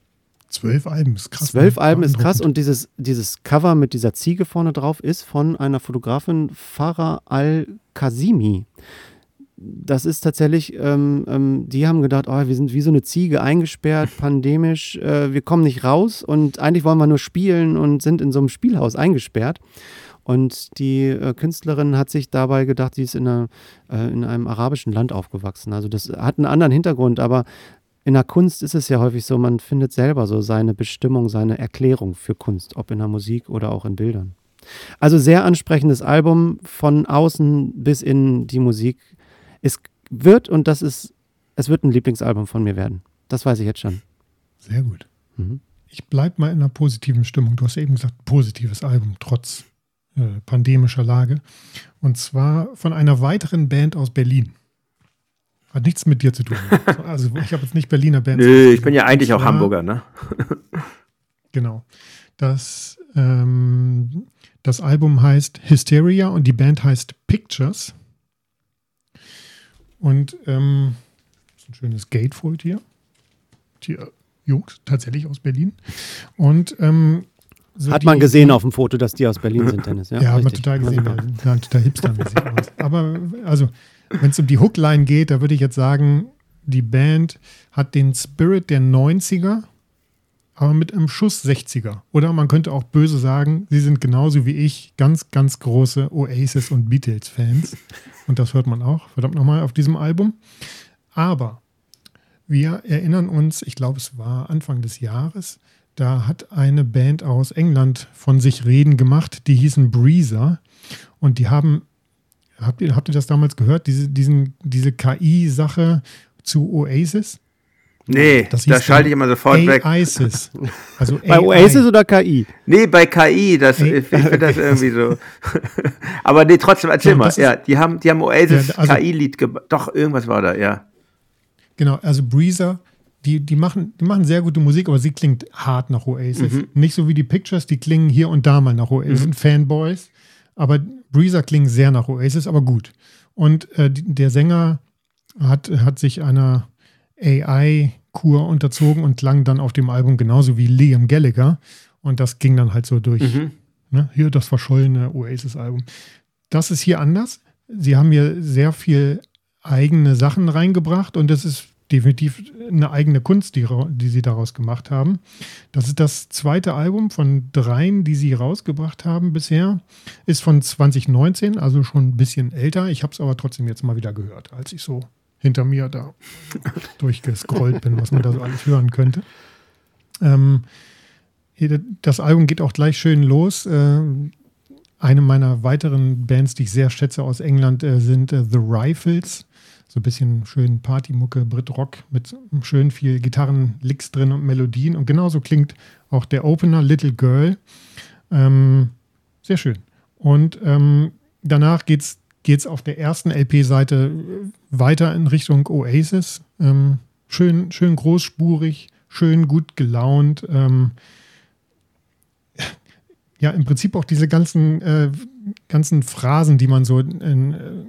S2: Zwölf Alben ist krass.
S1: Zwölf ne? Alben ist krass und dieses, dieses Cover mit dieser Ziege vorne drauf ist von einer Fotografin Farah Al-Kazimi. Das ist tatsächlich, ähm, ähm, die haben gedacht, oh, wir sind wie so eine Ziege eingesperrt, *laughs* pandemisch, äh, wir kommen nicht raus und eigentlich wollen wir nur spielen und sind in so einem Spielhaus eingesperrt. Und die äh, Künstlerin hat sich dabei gedacht, sie ist in, einer, äh, in einem arabischen Land aufgewachsen. Also das hat einen anderen Hintergrund, aber in der Kunst ist es ja häufig so, man findet selber so seine Bestimmung, seine Erklärung für Kunst, ob in der Musik oder auch in Bildern. Also sehr ansprechendes Album von außen bis in die Musik. Es wird, und das ist, es wird ein Lieblingsalbum von mir werden. Das weiß ich jetzt schon.
S2: Sehr gut. Mhm. Ich bleibe mal in einer positiven Stimmung. Du hast eben gesagt, positives Album, trotz äh, pandemischer Lage. Und zwar von einer weiteren Band aus Berlin. Hat nichts mit dir zu tun. *laughs* Also ich habe jetzt nicht Berliner Bands.
S3: Nö, ich bin ja eigentlich auch Hamburger, ne? *laughs*
S2: genau. Das, ähm, das Album heißt Hysteria und die Band heißt Pictures. Und ähm, ist ein schönes Gatefold hier. Hier, Jungs, tatsächlich aus Berlin. Und ähm,
S1: so hat man gesehen auf dem Foto, dass die aus Berlin sind, Dennis.
S2: Ja, *laughs* ja hat man total gesehen. Ja, total hipstermäßig aus. Aber also wenn es um die Hookline geht, da würde ich jetzt sagen, die Band hat den Spirit der 90er, aber mit einem Schuss 60er. Oder man könnte auch böse sagen, sie sind genauso wie ich ganz, ganz große Oasis und Beatles-Fans. Und das hört man auch, verdammt nochmal, auf diesem Album. Aber wir erinnern uns, ich glaube, es war Anfang des Jahres, da hat eine Band aus England von sich reden gemacht, die hießen Breezer. Und die haben Habt ihr, habt ihr das damals gehört, diese, diesen, diese KI-Sache zu Oasis?
S3: Nee, da schalte ich immer sofort weg.
S2: Oasis.
S1: Also bei. Oasis oder KI?
S3: Nee, bei KI, das, A ich finde das irgendwie so. *laughs* Aber nee, trotzdem, erzähl ja, mal. Ja, die haben, die haben Oasis ja, also, KI-Lied gemacht. Doch, irgendwas war da, ja.
S2: Genau, also Breezer, die, die, machen, die machen sehr gute Musik, aber sie klingt hart nach Oasis. Mhm. Nicht so wie die Pictures, die klingen hier und da mal nach Oasis. Mhm. sind Fanboys. Aber Breezer klingt sehr nach Oasis, aber gut. Und äh, der Sänger hat, hat sich einer AI-Kur unterzogen und klang dann auf dem Album genauso wie Liam Gallagher. Und das ging dann halt so durch. Mhm. Ne? Hier das verschollene Oasis-Album. Das ist hier anders. Sie haben hier sehr viel eigene Sachen reingebracht und das ist definitiv eine eigene Kunst, die, die sie daraus gemacht haben. Das ist das zweite Album von dreien, die sie rausgebracht haben bisher. Ist von 2019, also schon ein bisschen älter. Ich habe es aber trotzdem jetzt mal wieder gehört, als ich so hinter mir da *laughs* durchgescrollt bin, was man da so alles hören könnte. Ähm, das Album geht auch gleich schön los. Äh, eine meiner weiteren Bands, die ich sehr schätze aus England, äh, sind äh, The Rifles so ein bisschen schön Partymucke, Brit-Rock mit schön viel Gitarrenlicks drin und Melodien. Und genauso klingt auch der Opener Little Girl. Ähm, sehr schön. Und ähm, danach geht es auf der ersten LP-Seite weiter in Richtung Oasis. Ähm, schön, schön großspurig, schön gut gelaunt. Ähm, ja, im Prinzip auch diese ganzen, äh, ganzen Phrasen, die man so in, äh,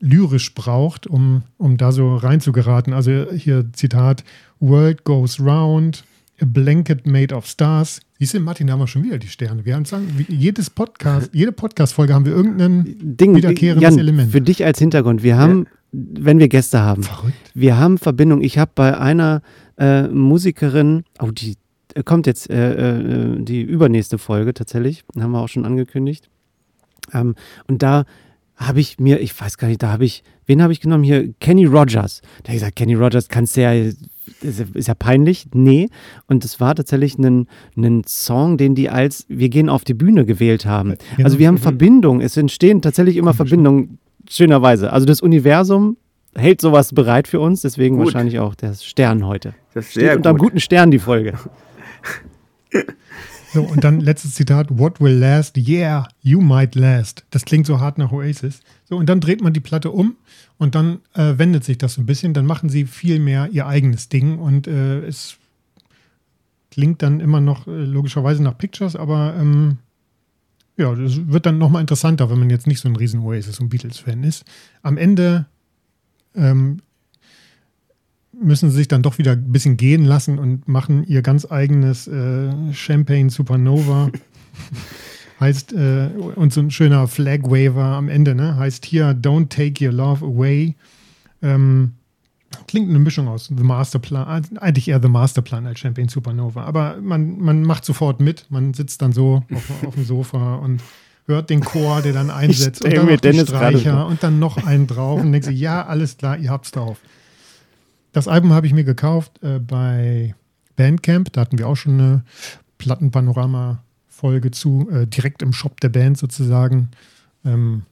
S2: lyrisch braucht, um, um da so reinzugeraten. Also hier Zitat: World goes round, a blanket made of stars. Siehst du, Martin, da haben wir schon wieder die Sterne. Wir haben sagen, jedes Podcast, jede Podcast-Folge haben wir irgendein Ding, wiederkehrendes Jan, Element.
S1: Für dich als Hintergrund, wir haben, ja. wenn wir Gäste haben, Verrückt. wir haben Verbindung. Ich habe bei einer äh, Musikerin, oh, die äh, kommt jetzt äh, äh, die übernächste Folge tatsächlich, haben wir auch schon angekündigt. Ähm, und da habe ich mir, ich weiß gar nicht, da habe ich, wen habe ich genommen hier? Kenny Rogers. Da habe ich gesagt, Kenny Rogers kannst du ja, ist ja peinlich. Nee. Und es war tatsächlich ein, ein Song, den die als Wir gehen auf die Bühne gewählt haben. Ja. Also wir haben mhm. Verbindungen, es entstehen tatsächlich immer Verbindungen, schönerweise. Also das Universum hält sowas bereit für uns, deswegen gut. wahrscheinlich auch der Stern heute.
S3: Das ist sehr Steht
S1: unter einem guten Stern die Folge. *laughs*
S2: So, und dann letztes Zitat: What will last? Yeah, you might last. Das klingt so hart nach Oasis. So, und dann dreht man die Platte um und dann äh, wendet sich das so ein bisschen. Dann machen sie viel mehr ihr eigenes Ding und äh, es klingt dann immer noch äh, logischerweise nach Pictures, aber ähm, ja, das wird dann nochmal interessanter, wenn man jetzt nicht so ein riesen Oasis und Beatles-Fan ist. Am Ende ähm, müssen sie sich dann doch wieder ein bisschen gehen lassen und machen ihr ganz eigenes äh, Champagne Supernova. *laughs* heißt, äh, und so ein schöner Flag Waver am Ende, ne? Heißt hier, don't take your love away. Ähm, klingt eine Mischung aus The Masterplan, eigentlich eher The Masterplan als Champagne Supernova. Aber man, man macht sofort mit, man sitzt dann so auf, auf dem Sofa und hört den Chor, der dann einsetzt und dann noch den Streicher und dann noch einen drauf und denkt sich, ja, alles klar, ihr habt's drauf. Das Album habe ich mir gekauft äh, bei Bandcamp. Da hatten wir auch schon eine Plattenpanorama-Folge zu, äh, direkt im Shop der Band sozusagen. Ähm,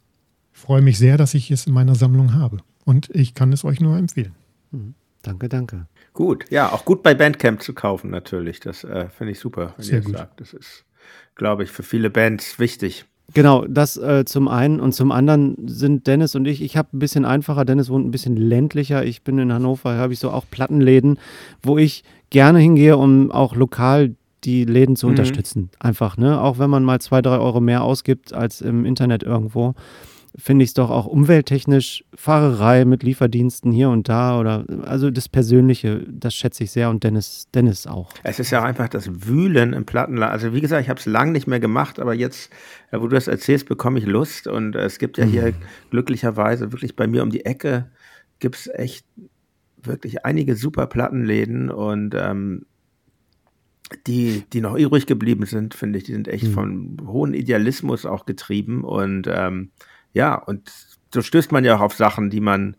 S2: freue mich sehr, dass ich es in meiner Sammlung habe. Und ich kann es euch nur empfehlen.
S1: Mhm. Danke, danke.
S3: Gut, ja, auch gut bei Bandcamp zu kaufen natürlich. Das äh, finde ich super,
S2: wenn Sehr ihr
S3: das sagt. Das ist, glaube ich, für viele Bands wichtig.
S1: Genau, das äh, zum einen und zum anderen sind Dennis und ich, ich habe ein bisschen einfacher, Dennis wohnt ein bisschen ländlicher. Ich bin in Hannover, habe ich so auch Plattenläden, wo ich gerne hingehe, um auch lokal die Läden zu mhm. unterstützen. Einfach, ne? Auch wenn man mal zwei, drei Euro mehr ausgibt als im Internet irgendwo finde ich es doch auch umwelttechnisch Fahrerei mit Lieferdiensten hier und da oder also das Persönliche, das schätze ich sehr und Dennis, Dennis auch.
S3: Es ist ja einfach das Wühlen im Plattenladen. Also wie gesagt, ich habe es lange nicht mehr gemacht, aber jetzt, wo du das erzählst, bekomme ich Lust und es gibt ja hier mhm. glücklicherweise wirklich bei mir um die Ecke gibt es echt wirklich einige super Plattenläden und ähm, die, die noch übrig geblieben sind, finde ich, die sind echt mhm. von hohem Idealismus auch getrieben und ähm, ja, und so stößt man ja auch auf Sachen, die man,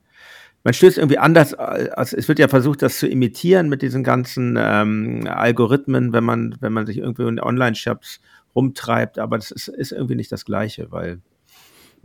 S3: man stößt irgendwie anders, als es wird ja versucht, das zu imitieren mit diesen ganzen ähm, Algorithmen, wenn man, wenn man sich irgendwie in Online-Shops rumtreibt, aber das ist, ist irgendwie nicht das Gleiche, weil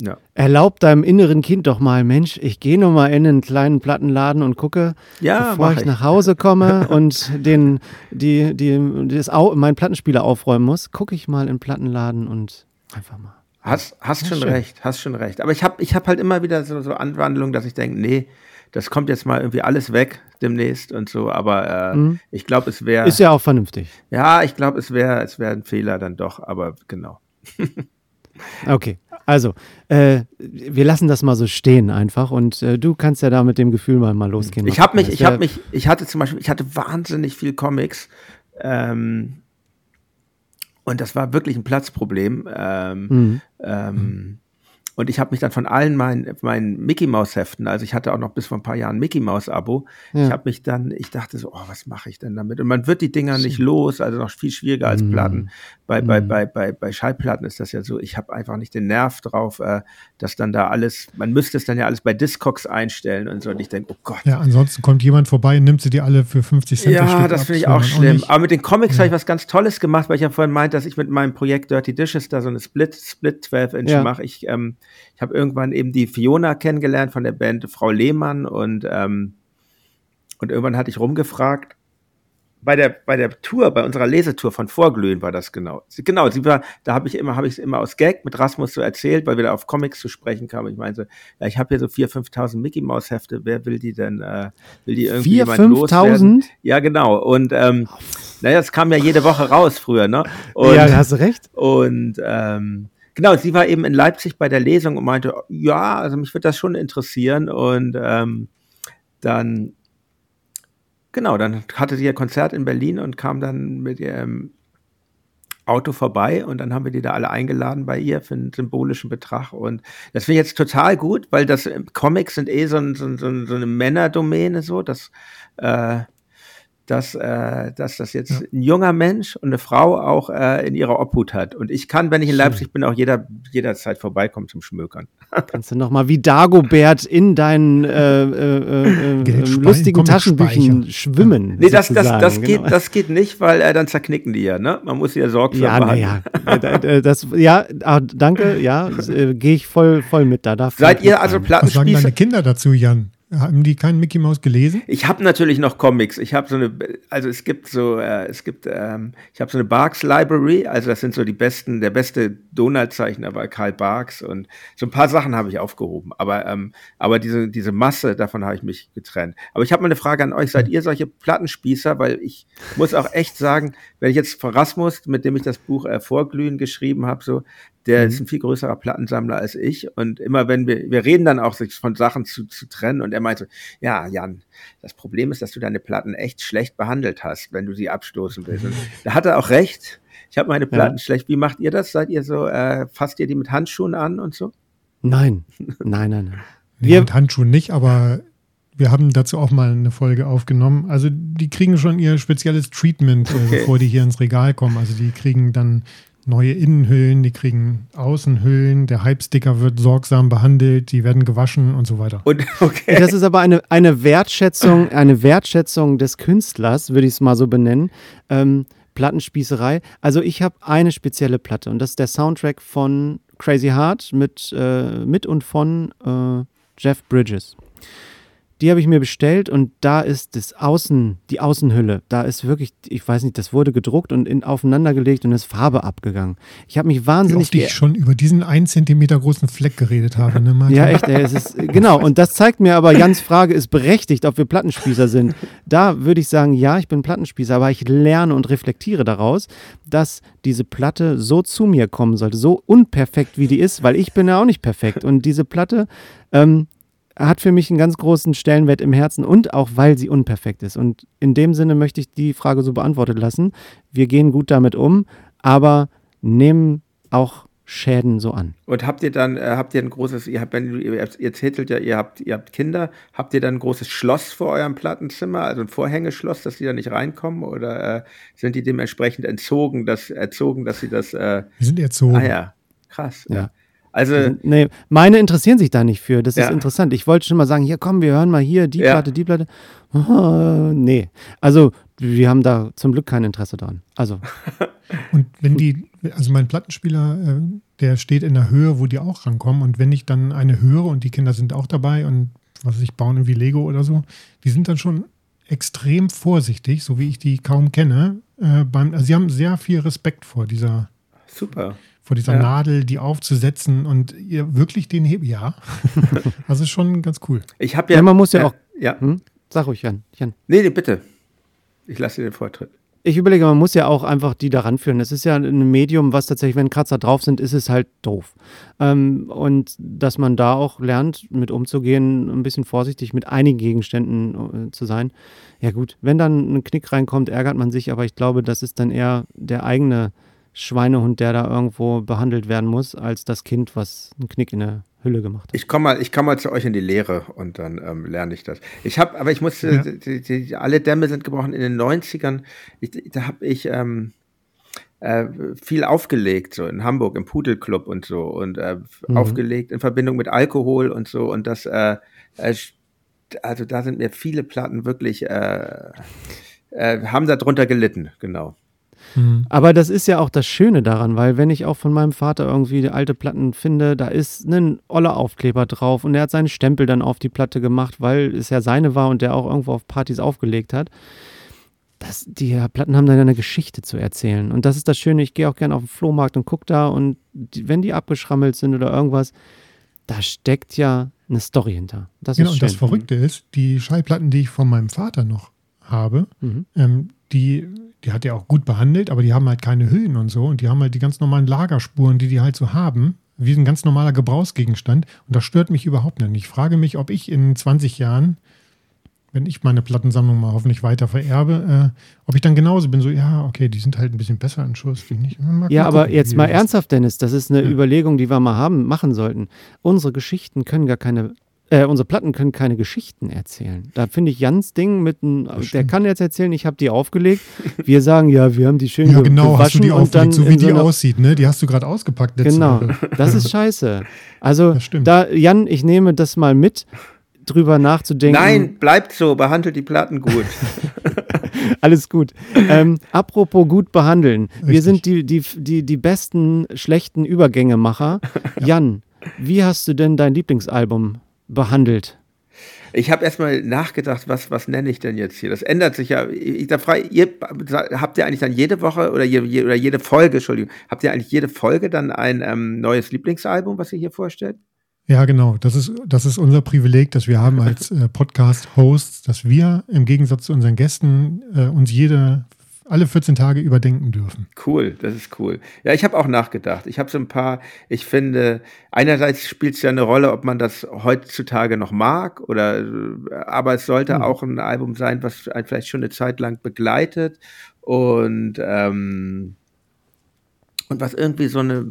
S3: ja.
S1: Erlaub deinem inneren Kind doch mal, Mensch, ich gehe noch mal in einen kleinen Plattenladen und gucke, ja, bevor ich, ich, nach Hause komme *laughs* und den, die, die, das, meinen Plattenspieler aufräumen muss, gucke ich mal in den Plattenladen und einfach mal.
S3: Hast, hast schon schön. recht, hast schon recht. Aber ich habe ich hab halt immer wieder so, so Anwandlungen, dass ich denke, nee, das kommt jetzt mal irgendwie alles weg demnächst und so. Aber äh, mhm. ich glaube, es wäre.
S1: Ist ja auch vernünftig.
S3: Ja, ich glaube, es wäre es wär ein Fehler dann doch, aber genau. *laughs*
S1: okay, also äh, wir lassen das mal so stehen einfach und äh, du kannst ja da mit dem Gefühl mal, mal losgehen.
S3: Ich habe mich, ich habe mich, ich hatte zum Beispiel, ich hatte wahnsinnig viel Comics. Ähm, und das war wirklich ein Platzproblem. Ähm, mhm. ähm, und ich habe mich dann von allen meinen, meinen Mickey Mouse Heften, also ich hatte auch noch bis vor ein paar Jahren Mickey Mouse Abo, ja. ich habe mich dann, ich dachte so, oh, was mache ich denn damit? Und man wird die Dinger nicht los, also noch viel schwieriger als mhm. Platten. Bei, bei, mhm. bei, bei, bei Schallplatten ist das ja so, ich habe einfach nicht den Nerv drauf, äh, dass dann da alles, man müsste es dann ja alles bei Discogs einstellen und so. Und ich denke, oh Gott.
S2: Ja, ansonsten kommt jemand vorbei und nimmt sie dir alle für 50 Cent.
S3: Ja, das finde ich auch schlimm. Auch Aber mit den Comics ja. habe ich was ganz Tolles gemacht, weil ich ja vorhin meinte, dass ich mit meinem Projekt Dirty Dishes da so eine Split, Split 12 Inch ja. mache. Ich, ähm, ich habe irgendwann eben die Fiona kennengelernt von der Band Frau Lehmann und, ähm, und irgendwann hatte ich rumgefragt, bei der, bei der Tour, bei unserer Lesetour von Vorglühen war das genau. Sie, genau, sie war, da habe ich immer, habe ich es immer aus Gag mit Rasmus so erzählt, weil wir da auf Comics zu sprechen kamen. Ich meinte, ja, ich habe hier so 4.000, 5.000 Mickey Mouse Hefte, wer will die denn, äh, will die irgendwie 4, jemand 5 loswerden? Ja, genau. Und, ähm, naja, das kam ja jede Woche raus früher, ne? Und,
S1: ja, hast du recht.
S3: Und, ähm, Genau, sie war eben in Leipzig bei der Lesung und meinte, ja, also mich würde das schon interessieren. Und ähm, dann, genau, dann hatte sie ihr Konzert in Berlin und kam dann mit ihrem Auto vorbei und dann haben wir die da alle eingeladen bei ihr für einen symbolischen Betrag. Und das finde ich jetzt total gut, weil das Comics sind eh so, ein, so, so, so eine Männerdomäne, so, dass äh, dass, äh, dass das jetzt ja. ein junger Mensch und eine Frau auch äh, in ihrer Obhut hat. Und ich kann, wenn ich in Leipzig bin, auch jeder, jederzeit vorbeikommen zum Schmökern. *laughs*
S1: Kannst du nochmal wie Dagobert in deinen äh, äh, äh, lustigen Taschenbüchern schwimmen?
S3: Nee, das, das, das, genau. geht, das geht nicht, weil äh, dann zerknicken die ja. Ne? Man muss sie ja sorgsam
S1: ja, behandeln. Ja, das, ja ah, danke, ja, *laughs* äh, gehe ich voll, voll mit da.
S3: Seid ihr also Plattenspießer? Was
S2: sagen deine Kinder dazu, Jan? Haben die keinen Mickey Mouse gelesen?
S3: Ich habe natürlich noch Comics. Ich habe so eine, also es gibt so, äh, es gibt, ähm, ich habe so eine Barks Library. Also das sind so die besten, der beste Donald-Zeichner war Karl Barks und so ein paar Sachen habe ich aufgehoben. Aber, ähm, aber diese, diese Masse, davon habe ich mich getrennt. Aber ich habe mal eine Frage an euch. Seid ihr solche Plattenspießer? Weil ich muss auch echt sagen, wenn ich jetzt Rasmus, mit dem ich das Buch äh, Vorglühen geschrieben habe, so, der mhm. ist ein viel größerer Plattensammler als ich. Und immer wenn wir, wir reden dann auch, sich von Sachen zu, zu trennen. Und er meinte, ja, Jan, das Problem ist, dass du deine Platten echt schlecht behandelt hast, wenn du sie abstoßen willst. Und *laughs* da hat er auch recht. Ich habe meine Platten ja. schlecht. Wie macht ihr das? Seid ihr so, äh, fasst ihr die mit Handschuhen an und so?
S1: Nein, *laughs* nein, nein, nein.
S2: Nee, mit Handschuhen nicht, aber wir haben dazu auch mal eine Folge aufgenommen. Also die kriegen schon ihr spezielles Treatment, äh, okay. bevor die hier ins Regal kommen. Also die kriegen dann neue Innenhüllen, die kriegen Außenhüllen, der Hype-Sticker wird sorgsam behandelt, die werden gewaschen und so weiter. Und, *laughs*
S1: okay. Das ist aber eine, eine Wertschätzung, eine Wertschätzung des Künstlers, würde ich es mal so benennen. Ähm, Plattenspießerei. Also ich habe eine spezielle Platte und das ist der Soundtrack von Crazy Heart mit, äh, mit und von äh, Jeff Bridges. Die habe ich mir bestellt und da ist das Außen, die Außenhülle. Da ist wirklich, ich weiß nicht, das wurde gedruckt und in, aufeinandergelegt und ist Farbe abgegangen. Ich habe mich wahnsinnig.
S2: Wie oft ich schon über diesen ein Zentimeter großen Fleck geredet habe, ne,
S1: Ja, echt, ey, es ist, *laughs* genau. Und das zeigt mir aber, Jans Frage ist berechtigt, ob wir Plattenspießer sind. Da würde ich sagen, ja, ich bin Plattenspießer, aber ich lerne und reflektiere daraus, dass diese Platte so zu mir kommen sollte, so unperfekt wie die ist, weil ich bin ja auch nicht perfekt. Und diese Platte, ähm, hat für mich einen ganz großen Stellenwert im Herzen und auch, weil sie unperfekt ist. Und in dem Sinne möchte ich die Frage so beantwortet lassen. Wir gehen gut damit um, aber nehmen auch Schäden so an.
S3: Und habt ihr dann, äh, habt ihr ein großes, ihr habt, ihr, ihr titelt ja, ihr habt, ihr habt Kinder, habt ihr dann ein großes Schloss vor eurem Plattenzimmer, also ein Vorhängeschloss, dass die da nicht reinkommen? Oder äh, sind die dementsprechend entzogen, dass, erzogen, dass sie das. Äh,
S2: die sind erzogen. Ah
S3: ja, krass.
S1: Ja. Also, nee, meine interessieren sich da nicht für. Das ja. ist interessant. Ich wollte schon mal sagen, hier komm, wir hören mal hier die ja. Platte, die Platte. Oh, nee. Also, wir haben da zum Glück kein Interesse dran. Also. *laughs*
S2: Und wenn die, also mein Plattenspieler, äh, der steht in der Höhe, wo die auch rankommen. Und wenn ich dann eine höre und die Kinder sind auch dabei und was weiß ich, bauen irgendwie Lego oder so, die sind dann schon extrem vorsichtig, so wie ich die kaum kenne. Äh, beim, also sie haben sehr viel Respekt vor dieser
S3: Super
S2: vor dieser ja. Nadel, die aufzusetzen und ihr wirklich den Hebel, ja. das *laughs* ist schon ganz cool.
S1: Ich habe ja, ja, man muss ja, ja auch, ja. Hm? Sag ruhig, Jan. Jan.
S3: Nee, nee, bitte. Ich lasse dir den Vortritt.
S1: Ich überlege, man muss ja auch einfach die daran führen. Es ist ja ein Medium, was tatsächlich, wenn Kratzer drauf sind, ist es halt doof. Ähm, und dass man da auch lernt, mit umzugehen, ein bisschen vorsichtig mit einigen Gegenständen äh, zu sein. Ja gut, wenn dann ein Knick reinkommt, ärgert man sich, aber ich glaube, das ist dann eher der eigene Schweinehund, der da irgendwo behandelt werden muss, als das Kind, was einen Knick in der Hülle gemacht hat.
S3: Ich komme mal, komm mal zu euch in die Lehre und dann ähm, lerne ich das. Ich habe, aber ich musste, ja. die, die, alle Dämme sind gebrochen in den 90ern. Ich, da habe ich ähm, äh, viel aufgelegt, so in Hamburg im Pudelclub und so und äh, mhm. aufgelegt in Verbindung mit Alkohol und so und das, äh, äh also da sind mir viele Platten wirklich, äh, äh, haben darunter gelitten, genau.
S1: Mhm. Aber das ist ja auch das Schöne daran, weil wenn ich auch von meinem Vater irgendwie alte Platten finde, da ist ein oller Aufkleber drauf und er hat seinen Stempel dann auf die Platte gemacht, weil es ja seine war und der auch irgendwo auf Partys aufgelegt hat. Das, die Platten haben dann eine Geschichte zu erzählen. Und das ist das Schöne, ich gehe auch gerne auf den Flohmarkt und gucke da und die, wenn die abgeschrammelt sind oder irgendwas, da steckt ja eine Story hinter.
S2: Das genau, und das Verrückte ist, die Schallplatten, die ich von meinem Vater noch habe, mhm. ähm, die die hat er auch gut behandelt, aber die haben halt keine Hüllen und so und die haben halt die ganz normalen Lagerspuren, die die halt so haben, wie ein ganz normaler Gebrauchsgegenstand und das stört mich überhaupt nicht. Ich frage mich, ob ich in 20 Jahren, wenn ich meine Plattensammlung mal hoffentlich weiter vererbe, äh, ob ich dann genauso bin, so, ja, okay, die sind halt ein bisschen besser in Schuss. Die nicht,
S1: ja, aber gucken, jetzt mal ernsthaft, Dennis, das ist eine ja. Überlegung, die wir mal haben, machen sollten. Unsere Geschichten können gar keine äh, unsere Platten können keine Geschichten erzählen. Da finde ich Jans Ding mit einem, der kann jetzt erzählen, ich habe die aufgelegt. Wir sagen, ja, wir haben die schön
S2: Ja, genau, hast du die
S1: und dann
S2: aufgelegt, so wie die
S1: einer-
S2: aussieht, ne? Die hast du gerade ausgepackt. letzte
S1: Genau,
S2: Woche. *laughs*
S1: das ist scheiße. Also, da, Jan, ich nehme das mal mit, drüber nachzudenken.
S3: Nein, bleibt so, behandelt die Platten gut. *laughs*
S1: Alles gut. Ähm, apropos gut behandeln. Wir
S2: Richtig.
S1: sind die, die, die, die besten schlechten Übergängemacher. *laughs* Jan, wie hast du denn dein Lieblingsalbum behandelt?
S3: Ich habe erstmal nachgedacht, was, was nenne ich denn jetzt hier? Das ändert sich ja. Ich, da frage, ihr, habt ihr eigentlich dann jede Woche oder, je, je, oder jede Folge, Entschuldigung, habt ihr eigentlich jede Folge dann ein ähm, neues Lieblingsalbum, was ihr hier vorstellt?
S2: Ja, genau. Das ist, das ist unser Privileg, das wir haben als äh, Podcast-Hosts, dass wir im Gegensatz zu unseren Gästen äh, uns jede, alle 14 Tage überdenken dürfen.
S3: Cool, das ist cool. Ja, ich habe auch nachgedacht. Ich habe so ein paar, ich finde, einerseits spielt es ja eine Rolle, ob man das heutzutage noch mag oder, äh, aber es sollte
S2: Hm.
S3: auch ein Album sein, was einen vielleicht schon eine Zeit lang begleitet und, ähm, und was irgendwie so eine,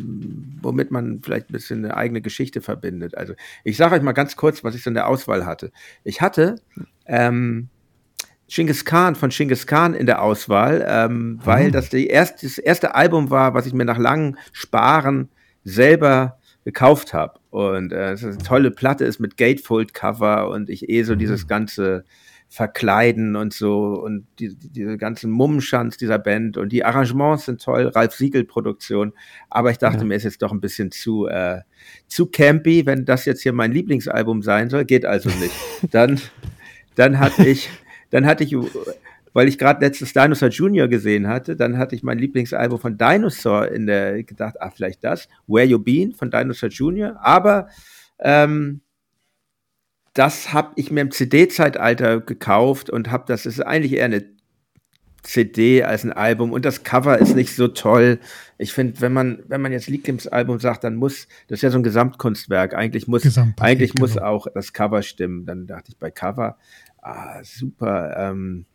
S3: womit man vielleicht ein bisschen eine eigene Geschichte verbindet. Also ich sage euch mal ganz kurz, was ich so in der Auswahl hatte. Ich hatte ähm, Genghis Khan von Genghis Khan in der Auswahl, ähm, weil das die erst, das erste Album war, was ich mir nach langem Sparen selber gekauft habe. Und äh, es ist eine tolle Platte ist mit Gatefold-Cover und ich eh so dieses ganze Verkleiden und so und die, die, diese ganzen Mummenschanz dieser Band und die Arrangements sind toll, Ralf Siegel-Produktion. Aber ich dachte
S1: Ja.
S3: mir, ist jetzt doch ein bisschen zu, äh, zu campy, wenn das jetzt hier mein Lieblingsalbum sein soll. Geht also nicht. *laughs* Dann, dann hatte ich, dann hatte ich, weil ich gerade letztes Dinosaur Junior gesehen hatte, dann hatte ich mein Lieblingsalbum von Dinosaur in der gedacht, ah, vielleicht das, Where You Been von Dinosaur Junior. Aber ähm, das habe ich mir im CD-Zeitalter gekauft und habe das ist eigentlich eher eine CD als ein Album und das Cover ist nicht so toll. Ich finde, wenn man wenn man jetzt Lieblingsalbum sagt, dann muss das ist ja so ein Gesamtkunstwerk. Eigentlich muss eigentlich muss
S2: genau.
S3: auch das Cover stimmen. Dann dachte ich bei Cover, ah super. Ähm,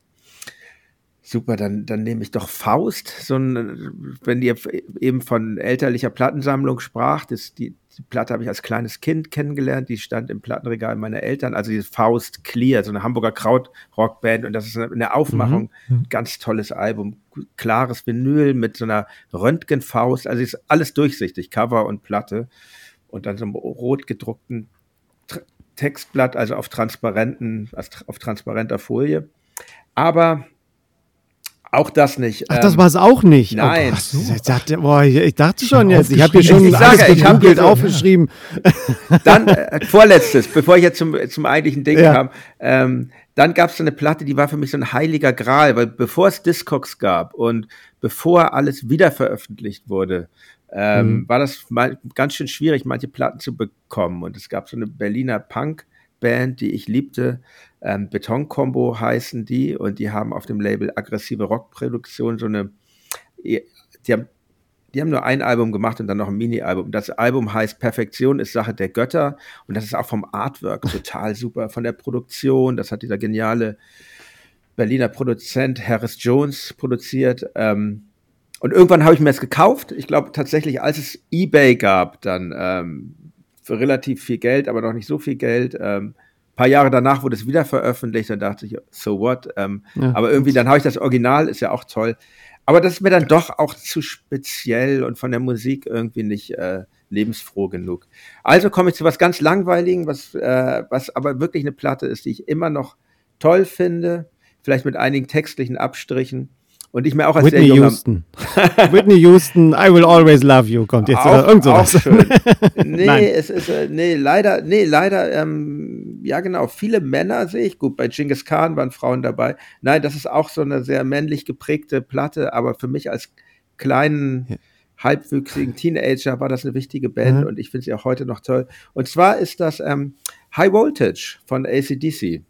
S3: Super, dann, dann nehme ich doch Faust, so ein, wenn ihr eben von elterlicher Plattensammlung sprach, das, die, die Platte habe ich als kleines Kind kennengelernt, die stand im Plattenregal meiner Eltern, also dieses Faust Clear, so eine Hamburger Krautrockband. Und das ist eine, Aufmachung,
S2: Mhm.
S3: ganz tolles Album, klares Vinyl mit so einer Röntgenfaust, also ist alles durchsichtig, Cover und Platte. Und dann so einem rot gedruckten Textblatt, also auf transparenten, auf transparenter Folie. Aber auch das nicht.
S1: Ach, das
S3: ähm,
S1: war es auch nicht.
S3: nein.
S1: Oh, Gott. ich, dachte, boah, ich, dachte schon jetzt, ich habe hier schon.
S3: Ich
S1: alles
S3: sage,
S1: gegoogelt,
S3: so-
S1: aufgeschrieben. *laughs*
S3: Dann äh, vorletztes, bevor ich jetzt zum, zum eigentlichen Ding
S1: Ja.
S3: kam. Ähm, dann gab es so eine Platte, die war für mich so ein heiliger Gral, weil bevor es Discogs gab und bevor alles wiederveröffentlicht wurde, ähm,
S1: Mhm.
S3: war das mal ganz schön schwierig, manche Platten zu bekommen. Und es gab so eine Berliner Punk-Band, die ich liebte. Ähm, Beton-Combo heißen die und die haben auf dem Label Aggressive Rockproduktion so eine, die haben die haben nur ein Album gemacht und dann noch ein Mini-Album. Das Album heißt Perfektion ist Sache der Götter und das ist auch vom Artwork *laughs* total super, von der Produktion. Das hat dieser geniale Berliner Produzent Harris Jones produziert. Ähm, und irgendwann habe ich mir das gekauft. Ich glaube tatsächlich, als es eBay gab, dann ähm, für relativ viel Geld, aber noch nicht so viel Geld. Ähm, paar Jahre danach wurde es wieder veröffentlicht, dann dachte ich, so what? Ähm,
S1: Ja.
S3: Aber irgendwie, dann habe ich das Original, ist ja auch toll. Aber das ist mir dann doch auch zu speziell und von der Musik irgendwie nicht äh, lebensfroh genug. Also komme ich zu was ganz Langweiligen, was, äh, was aber wirklich eine Platte ist, die ich immer noch toll finde, vielleicht mit einigen textlichen Abstrichen. Und ich mir auch als
S1: Whitney
S3: sehr
S1: Houston. *laughs* Whitney Houston, I will always love you, kommt jetzt. oder irgend
S3: auch
S1: sowas.
S3: schön. *laughs* Nee,
S1: Nein.
S3: es ist, äh, nee, leider, nee, leider, ähm, ja genau, viele Männer sehe ich, gut, bei Genghis Khan waren Frauen dabei. Nein, das ist auch so eine sehr männlich geprägte Platte, aber für mich als kleinen,
S1: Ja.
S3: halbwüchsigen Teenager war das eine wichtige Band
S1: Mhm.
S3: und ich finde sie auch heute noch toll. Und zwar ist das ähm, High Voltage von ACDC.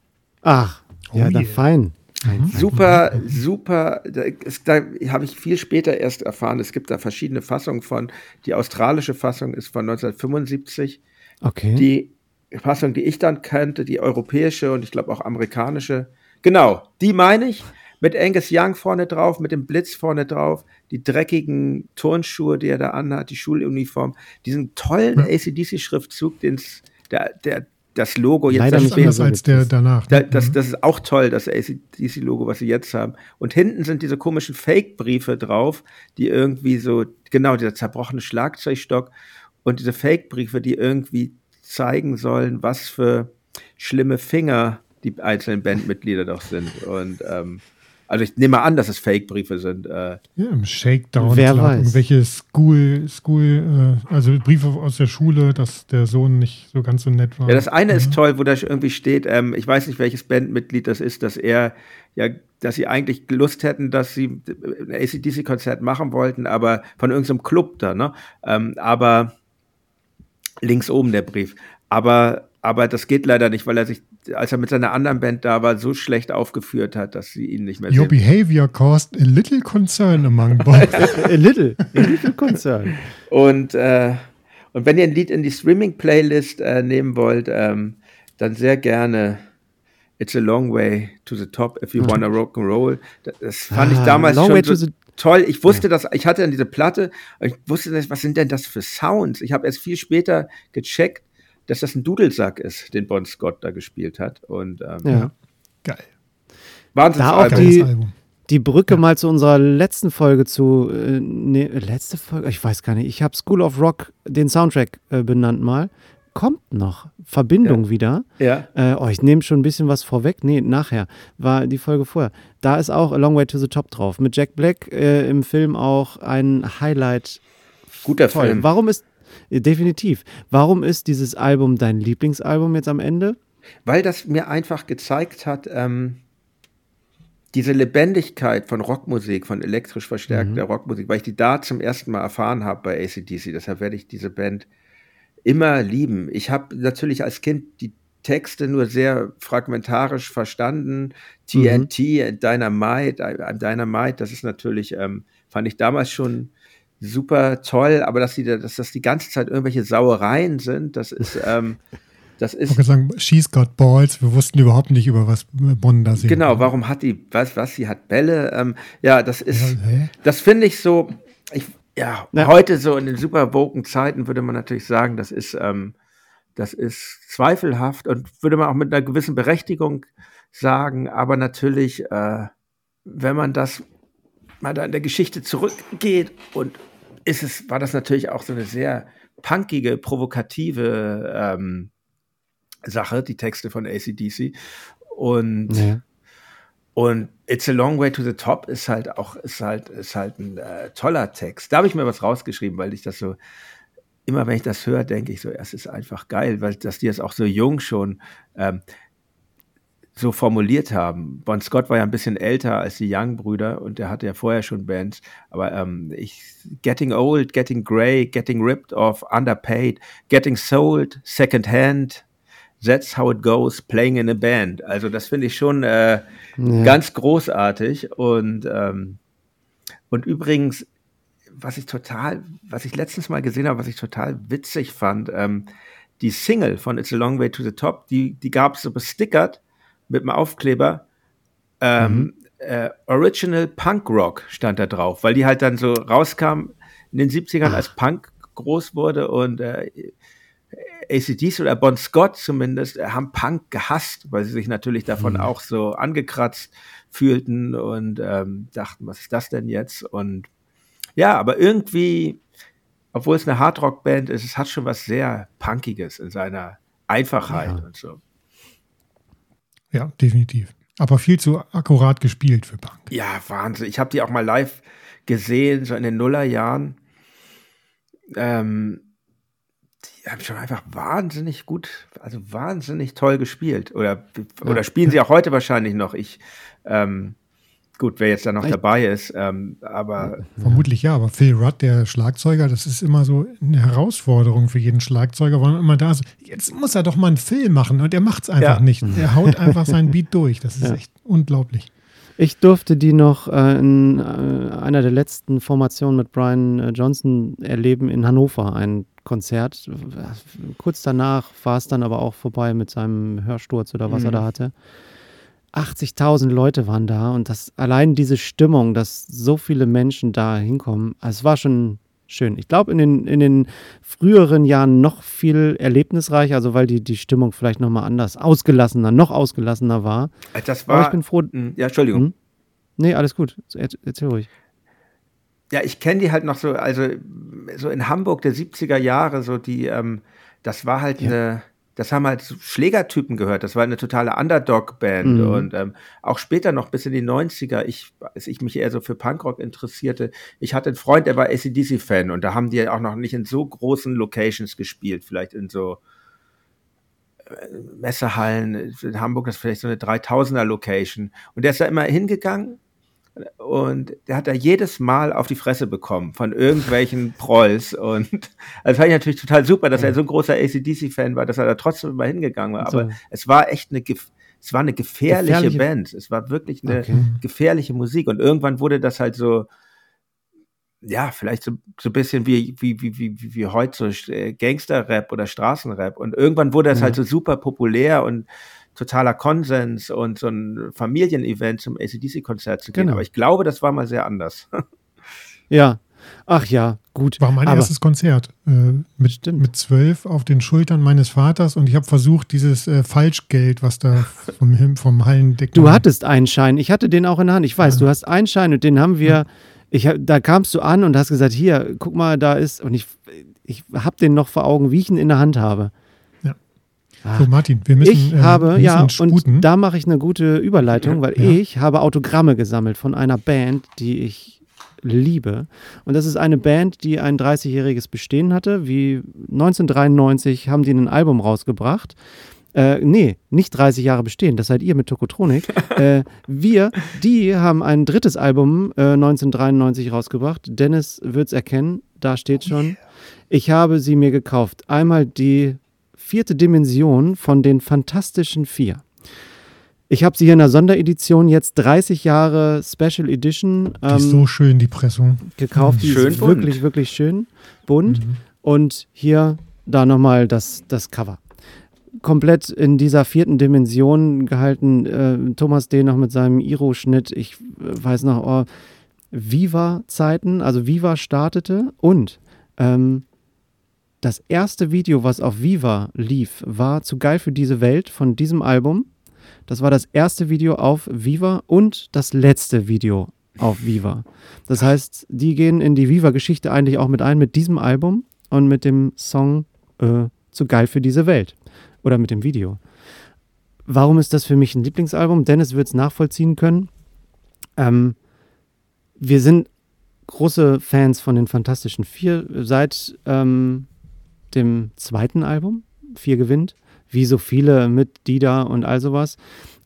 S1: Ach, ja,
S2: Oh
S1: dann
S2: yeah.
S1: fein. Fein.
S3: Super, super. Da, da habe ich viel später erst erfahren. Es gibt da verschiedene Fassungen von. Die australische Fassung ist von 1975.
S1: Okay.
S3: Die Fassung, die ich dann kannte, die europäische und ich glaube auch amerikanische. Genau, die meine ich. Mit Angus Young vorne drauf, mit dem Blitz vorne drauf, die dreckigen Turnschuhe, die er da anhat, die Schuluniform, diesen tollen
S2: Ja.
S3: ACDC-Schriftzug, den's, der, der das Logo jetzt
S2: Leider nicht anders als der danach.
S3: Da, das, mhm. das ist auch toll, das ACDC-Logo, was sie jetzt haben. Und hinten sind diese komischen Fake-Briefe drauf, die irgendwie so, genau, dieser zerbrochene Schlagzeugstock und diese Fake-Briefe, die irgendwie zeigen sollen, was für schlimme Finger die einzelnen Bandmitglieder doch sind. Und ähm, also ich nehme an, dass es Fake-Briefe sind. Äh.
S2: Ja, im Shakedown.
S1: Wer weiß.
S2: Irgendwelche School, School, äh, also Briefe aus der Schule, dass der Sohn nicht so ganz so nett war.
S3: Ja, das eine mhm. ist toll, wo da irgendwie steht, ähm, ich weiß nicht, welches Bandmitglied das ist, dass er, ja, dass sie eigentlich Lust hätten, dass sie ein ACDC-Konzert machen wollten, aber von irgendeinem Club da, ne? Ähm, aber links oben der Brief. Aber aber das geht leider nicht, weil er sich, als er mit seiner anderen Band da war, so schlecht aufgeführt hat, dass sie ihn nicht mehr
S2: Your sehen. behavior caused a little concern among *laughs* both.
S1: a little, a little concern.
S3: Und, äh, und wenn ihr ein Lied in die Streaming-Playlist äh, nehmen wollt, ähm, dann sehr gerne It's a long way to the top if you mhm. wanna rock and roll. Das fand ah, ich damals schon so toll. Ich wusste, ja. dass ich hatte dann diese Platte, ich wusste, was sind denn das für Sounds? Ich habe erst viel später gecheckt, dass das ein Dudelsack ist, den Bon Scott da gespielt hat. Und ähm,
S1: ja.
S2: geil.
S1: Wahnsinns da auch die, die Brücke ja. mal zu unserer letzten Folge zu, äh, ne, letzte Folge, ich weiß gar nicht, ich habe School of Rock den Soundtrack äh, benannt mal. Kommt noch. Verbindung
S3: ja.
S1: wieder.
S3: Ja.
S1: Äh, oh, ich nehme schon ein bisschen was vorweg. Nee, nachher. War die Folge vorher. Da ist auch A Long Way to the Top drauf. Mit Jack Black äh, im Film auch ein Highlight.
S3: Guter Toll. Film.
S1: Warum ist Definitiv. Warum ist dieses Album dein Lieblingsalbum jetzt am Ende?
S3: Weil das mir einfach gezeigt hat, ähm, diese Lebendigkeit von Rockmusik, von elektrisch verstärkter mhm. Rockmusik, weil ich die da zum ersten Mal erfahren habe bei ACDC. Deshalb werde ich diese Band immer lieben. Ich habe natürlich als Kind die Texte nur sehr fragmentarisch verstanden. TNT, mhm. Dynamite, Dynamite, das ist natürlich, ähm, fand ich damals schon super toll, aber dass, die, dass das die ganze Zeit irgendwelche Sauereien sind, das ist. *laughs* Ähm, das ist.
S2: Ich sagen, she's got balls. Wir wussten überhaupt nicht, über was Bonn da singt.
S3: Genau, warum hat die, was, was, sie hat Bälle. Ähm, ja, das ist, ja, das finde ich so, ich, ja, ja, heute so in den super woken Zeiten würde man natürlich sagen, das ist, ähm, das ist zweifelhaft und würde man auch mit einer gewissen Berechtigung sagen, aber natürlich, äh, wenn man das mal da in der Geschichte zurückgeht und ist es, war das natürlich auch so eine sehr punkige, provokative ähm, Sache, die Texte von ACDC. Und, ja. und It's a Long Way to the Top ist halt auch, ist halt, ist halt ein äh, toller Text. Da habe ich mir was rausgeschrieben, weil ich das so, immer wenn ich das höre, denke ich so, es ist einfach geil, weil dass die es auch so jung schon ähm, so formuliert haben. Bon Scott war ja ein bisschen älter als die Young-Brüder und der hatte ja vorher schon Bands. Aber ähm, ich, Getting Old, Getting Grey, Getting Ripped Off, Underpaid, Getting Sold, Second Hand, That's How It Goes, Playing in a Band. Also das finde ich schon äh, ja. ganz großartig. Und, ähm, und übrigens, was ich total, was ich letztens mal gesehen habe, was ich total witzig fand, ähm, die Single von It's a Long Way to the Top, die, die gab es so bestickert mit dem Aufkleber. Ähm, mhm. äh, Original Punk Rock stand da drauf, weil die halt dann so rauskam in den 70ern Ach. als Punk groß wurde und äh, ACDs oder Bon Scott zumindest äh, haben Punk gehasst, weil sie sich natürlich davon mhm. auch so angekratzt fühlten und ähm, dachten, was ist das denn jetzt? Und ja, aber irgendwie, obwohl es eine Hardrock-Band ist, es hat schon was sehr Punkiges in seiner Einfachheit ja. und so.
S2: Ja, definitiv. Aber viel zu akkurat gespielt für Punk.
S3: Ja, Wahnsinn. Ich habe die auch mal live gesehen, so in den Nullerjahren. Ähm, die haben schon einfach wahnsinnig gut, also wahnsinnig toll gespielt. Oder, ja, oder spielen ja. sie auch heute wahrscheinlich noch. Ich ähm, Gut, wer jetzt da noch dabei ist, ähm, aber.
S2: Vermutlich ja, aber Phil Rudd, der Schlagzeuger, das ist immer so eine Herausforderung für jeden Schlagzeuger, weil man immer da ist. Jetzt muss er doch mal einen Film machen und er macht es einfach ja. nicht. Er haut einfach seinen Beat *laughs* durch. Das ist ja. echt unglaublich.
S1: Ich durfte die noch äh, in äh, einer der letzten Formationen mit Brian äh, Johnson erleben in Hannover, ein Konzert. Kurz danach war es dann aber auch vorbei mit seinem Hörsturz oder was mhm. er da hatte. 80.000 Leute waren da und das allein diese Stimmung, dass so viele Menschen da hinkommen, also es war schon schön. Ich glaube, in den, in den früheren Jahren noch viel erlebnisreicher, also weil die, die Stimmung vielleicht nochmal anders, ausgelassener, noch ausgelassener war.
S3: Das war.
S1: Aber ich bin froh.
S3: Ja, Entschuldigung. Hm?
S1: Nee, alles gut. Erzähl ruhig.
S3: Ja, ich kenne die halt noch so, also so in Hamburg der 70er Jahre, so die, ähm, das war halt ja. eine das haben halt Schlägertypen gehört. Das war eine totale Underdog-Band. Mhm. Und ähm, auch später noch bis in die 90er, ich, als ich mich eher so für Punkrock interessierte, ich hatte einen Freund, der war ACDC-Fan und da haben die auch noch nicht in so großen Locations gespielt, vielleicht in so äh, Messehallen in Hamburg, das ist vielleicht so eine 3000er Location. Und der ist da immer hingegangen und der hat da jedes Mal auf die Fresse bekommen von irgendwelchen *laughs* Prolls. Und also fand ich natürlich total super, dass er so ein großer ACDC-Fan war, dass er da trotzdem immer hingegangen war. Aber so. es war echt eine, es war eine gefährliche, gefährliche, Band. Es war wirklich eine okay. gefährliche Musik. Und irgendwann wurde das halt so, ja, vielleicht so, so ein bisschen wie, wie, wie, wie, wie heute so äh, Gangster-Rap oder Straßenrap. Und irgendwann wurde das ja. halt so super populär und totaler Konsens und so ein Familienevent zum ACDC-Konzert zu gehen. Genau. Aber ich glaube, das war mal sehr anders. *laughs*
S1: ja. Ach ja, gut.
S2: War mein Aber erstes Konzert äh, mit, mit zwölf auf den Schultern meines Vaters und ich habe versucht, dieses äh, Falschgeld, was da vom, vom Hallendeck.
S1: Du hattest einen Schein. Ich hatte den auch in der Hand. Ich weiß, ja. du hast einen Schein und den haben wir. Ja. Ich, da kamst du an und hast gesagt, hier, guck mal, da ist, und ich, ich habe den noch vor Augen, wie ich ihn in der Hand habe.
S2: Ach, so, Martin, wir müssen.
S1: Ich äh, habe, ja, sputen. und da mache ich eine gute Überleitung, weil ja. ich habe Autogramme gesammelt von einer Band, die ich liebe. Und das ist eine Band, die ein 30-jähriges Bestehen hatte. Wie 1993 haben die ein Album rausgebracht. Äh, nee, nicht 30 Jahre bestehen, das seid ihr mit Tokotronik. *laughs* äh, wir, die haben ein drittes Album äh, 1993 rausgebracht. Dennis wird es erkennen, da steht schon. Ich habe sie mir gekauft. Einmal die vierte Dimension von den Fantastischen Vier. Ich habe sie hier in der Sonderedition jetzt 30 Jahre Special Edition.
S2: Ähm, die ist so schön, die Pressung.
S1: Gekauft. Die schön ist bunt. wirklich, wirklich schön bunt. Mhm. Und hier da nochmal das, das Cover. Komplett in dieser vierten Dimension gehalten. Äh, Thomas D. noch mit seinem Iro-Schnitt. Ich äh, weiß noch, oh, Viva-Zeiten, also Viva startete und ähm, das erste Video, was auf Viva lief, war zu geil für diese Welt von diesem Album. Das war das erste Video auf Viva und das letzte Video auf Viva. Das heißt, die gehen in die Viva-Geschichte eigentlich auch mit ein, mit diesem Album und mit dem Song äh, Zu geil für diese Welt. Oder mit dem Video. Warum ist das für mich ein Lieblingsalbum? Dennis wird es nachvollziehen können. Ähm, wir sind große Fans von den Fantastischen Vier. Seit ähm, dem zweiten Album, Vier gewinnt, wie so viele mit Dida und all sowas.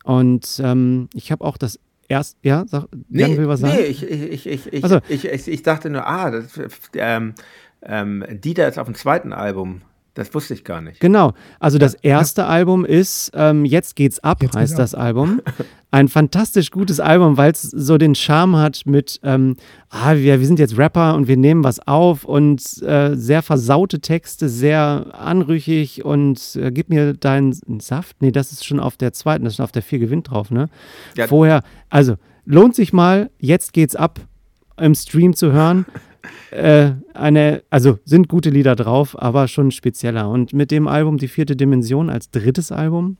S1: Und ähm, ich habe auch das erst, ja, sag,
S3: nee, Jan will was sagen? Nee, ich, ich, ich, ich, also, ich, ich, ich, dachte nur, ah, das, ähm, ähm, Dida ist auf dem zweiten Album. Das wusste ich gar nicht.
S1: Genau. Also das erste ja. Album ist ähm, Jetzt geht's ab, Jetzt heißt das ab. Album. *laughs* Ein fantastisch gutes Album, weil es so den Charme hat mit, ähm, ah, wir, wir sind jetzt Rapper und wir nehmen was auf und äh, sehr versaute Texte, sehr anrüchig und äh, gib mir deinen Saft. Nee, das ist schon auf der zweiten, das ist schon auf der vier gewinnt drauf, ne? Ja. Vorher, also lohnt sich mal, Jetzt geht's ab im Stream zu hören *laughs* äh, eine, also sind gute Lieder drauf, aber schon spezieller. Und mit dem Album Die vierte Dimension als drittes Album,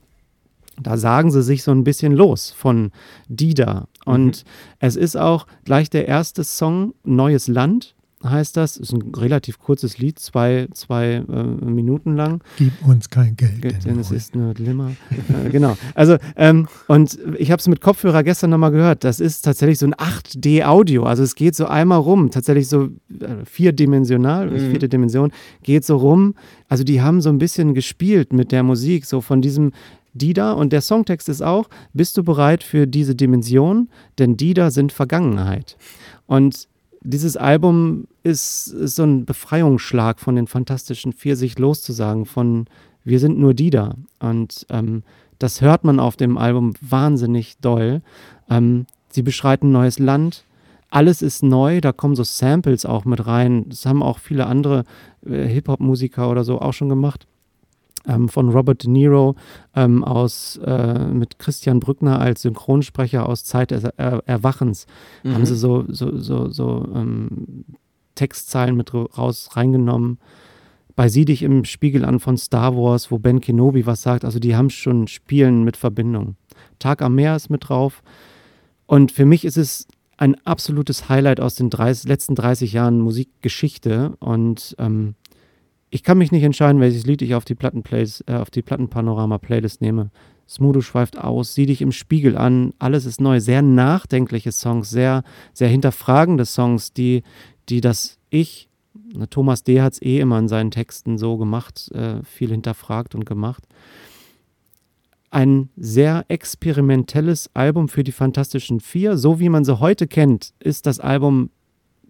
S1: da sagen sie sich so ein bisschen los von Dida. Und mhm. es ist auch gleich der erste Song, Neues Land heißt das. Ist ein relativ kurzes Lied, zwei, zwei äh, Minuten lang.
S2: Gib uns kein Geld.
S1: Denn, denn es ist nur Glimmer. äh, genau. Also, ähm, und ich habe es mit Kopfhörer gestern nochmal gehört. Das ist tatsächlich so ein 8D-Audio. Also es geht so einmal rum, tatsächlich so äh, vierdimensional, mhm. vierte Dimension, geht so rum. Also die haben so ein bisschen gespielt mit der Musik, so von diesem Dida und der Songtext ist auch, bist du bereit für diese Dimension? Denn Dida sind Vergangenheit. Und dieses Album ist, ist, so ein Befreiungsschlag von den Fantastischen Vier, sich loszusagen von wir sind nur die da. Und ähm, das hört man auf dem Album wahnsinnig doll. Ähm, sie beschreiten neues Land. Alles ist neu, da kommen so Samples auch mit rein. Das haben auch viele andere äh, Hip-Hop-Musiker oder so auch schon gemacht ähm, von Robert De Niro ähm, aus, äh, mit Christian Brückner als Synchronsprecher aus Zeit des er Erwachens. Mhm. Haben sie so, so, so, so ähm, Textzeilen mit raus reingenommen. Bei Sieh dich im Spiegel an von Star Wars, wo Ben Kenobi was sagt. Also die haben schon Spielen mit Verbindung. Tag am Meer ist mit drauf. Und für mich ist es ein absolutes Highlight aus den 30, letzten 30 Jahren Musikgeschichte. Und ähm, ich kann mich nicht entscheiden, welches Lied ich auf die Plattenplays, äh, auf die Plattenpanorama-Playlist nehme. Smudo schweift aus, sieh dich im Spiegel an, alles ist neu. Sehr nachdenkliche Songs, sehr, sehr hinterfragende Songs, die, die das Ich, Thomas D. hat es eh immer in seinen Texten so gemacht, äh, viel hinterfragt und gemacht. Ein sehr experimentelles Album für die Fantastischen Vier. So wie man sie heute kennt, ist das Album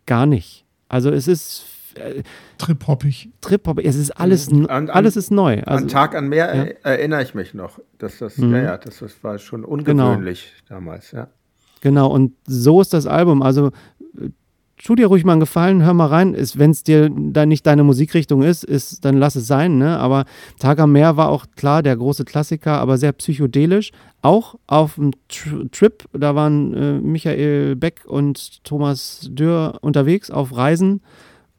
S1: gar nicht. Also es ist
S2: äh, Trip-hoppig.
S1: Trip-hoppig. Es ist alles, an, an, alles ist neu.
S3: Also, an Tag an Meer ja. erinnere ich mich noch. Dass das, mhm. ja, ja, das, das war schon ungewöhnlich genau. damals, ja.
S1: Genau, und so ist das Album. Also tu dir ruhig mal einen Gefallen, hör mal rein. Wenn es dir da nicht deine Musikrichtung ist, ist, dann lass es sein. Ne? Aber Tag am Meer war auch klar der große Klassiker, aber sehr psychedelisch. Auch auf dem Trip, da waren äh, Michael Beck und Thomas Dürr unterwegs auf Reisen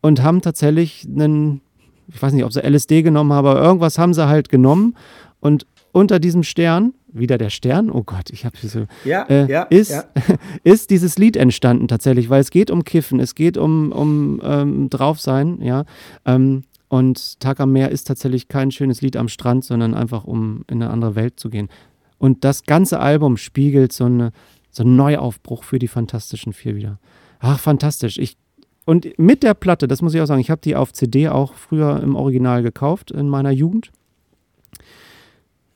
S1: und haben tatsächlich einen, ich weiß nicht, ob sie LSD genommen haben, aber irgendwas haben sie halt genommen und unter diesem Stern, wieder der Stern, oh Gott, ich habe so,
S3: ja, äh, ja,
S1: ist,
S3: ja. *laughs*
S1: ist dieses Lied entstanden tatsächlich, weil es geht um Kiffen, es geht um, um ähm, Draufsein, ja. Ähm, und Tag am Meer ist tatsächlich kein schönes Lied am Strand, sondern einfach um in eine andere Welt zu gehen. Und das ganze Album spiegelt so, eine, so einen Neuaufbruch für die Fantastischen Vier wieder. Ach, fantastisch. Ich und mit der Platte, das muss ich auch sagen, ich habe die auf CD auch früher im Original gekauft in meiner Jugend.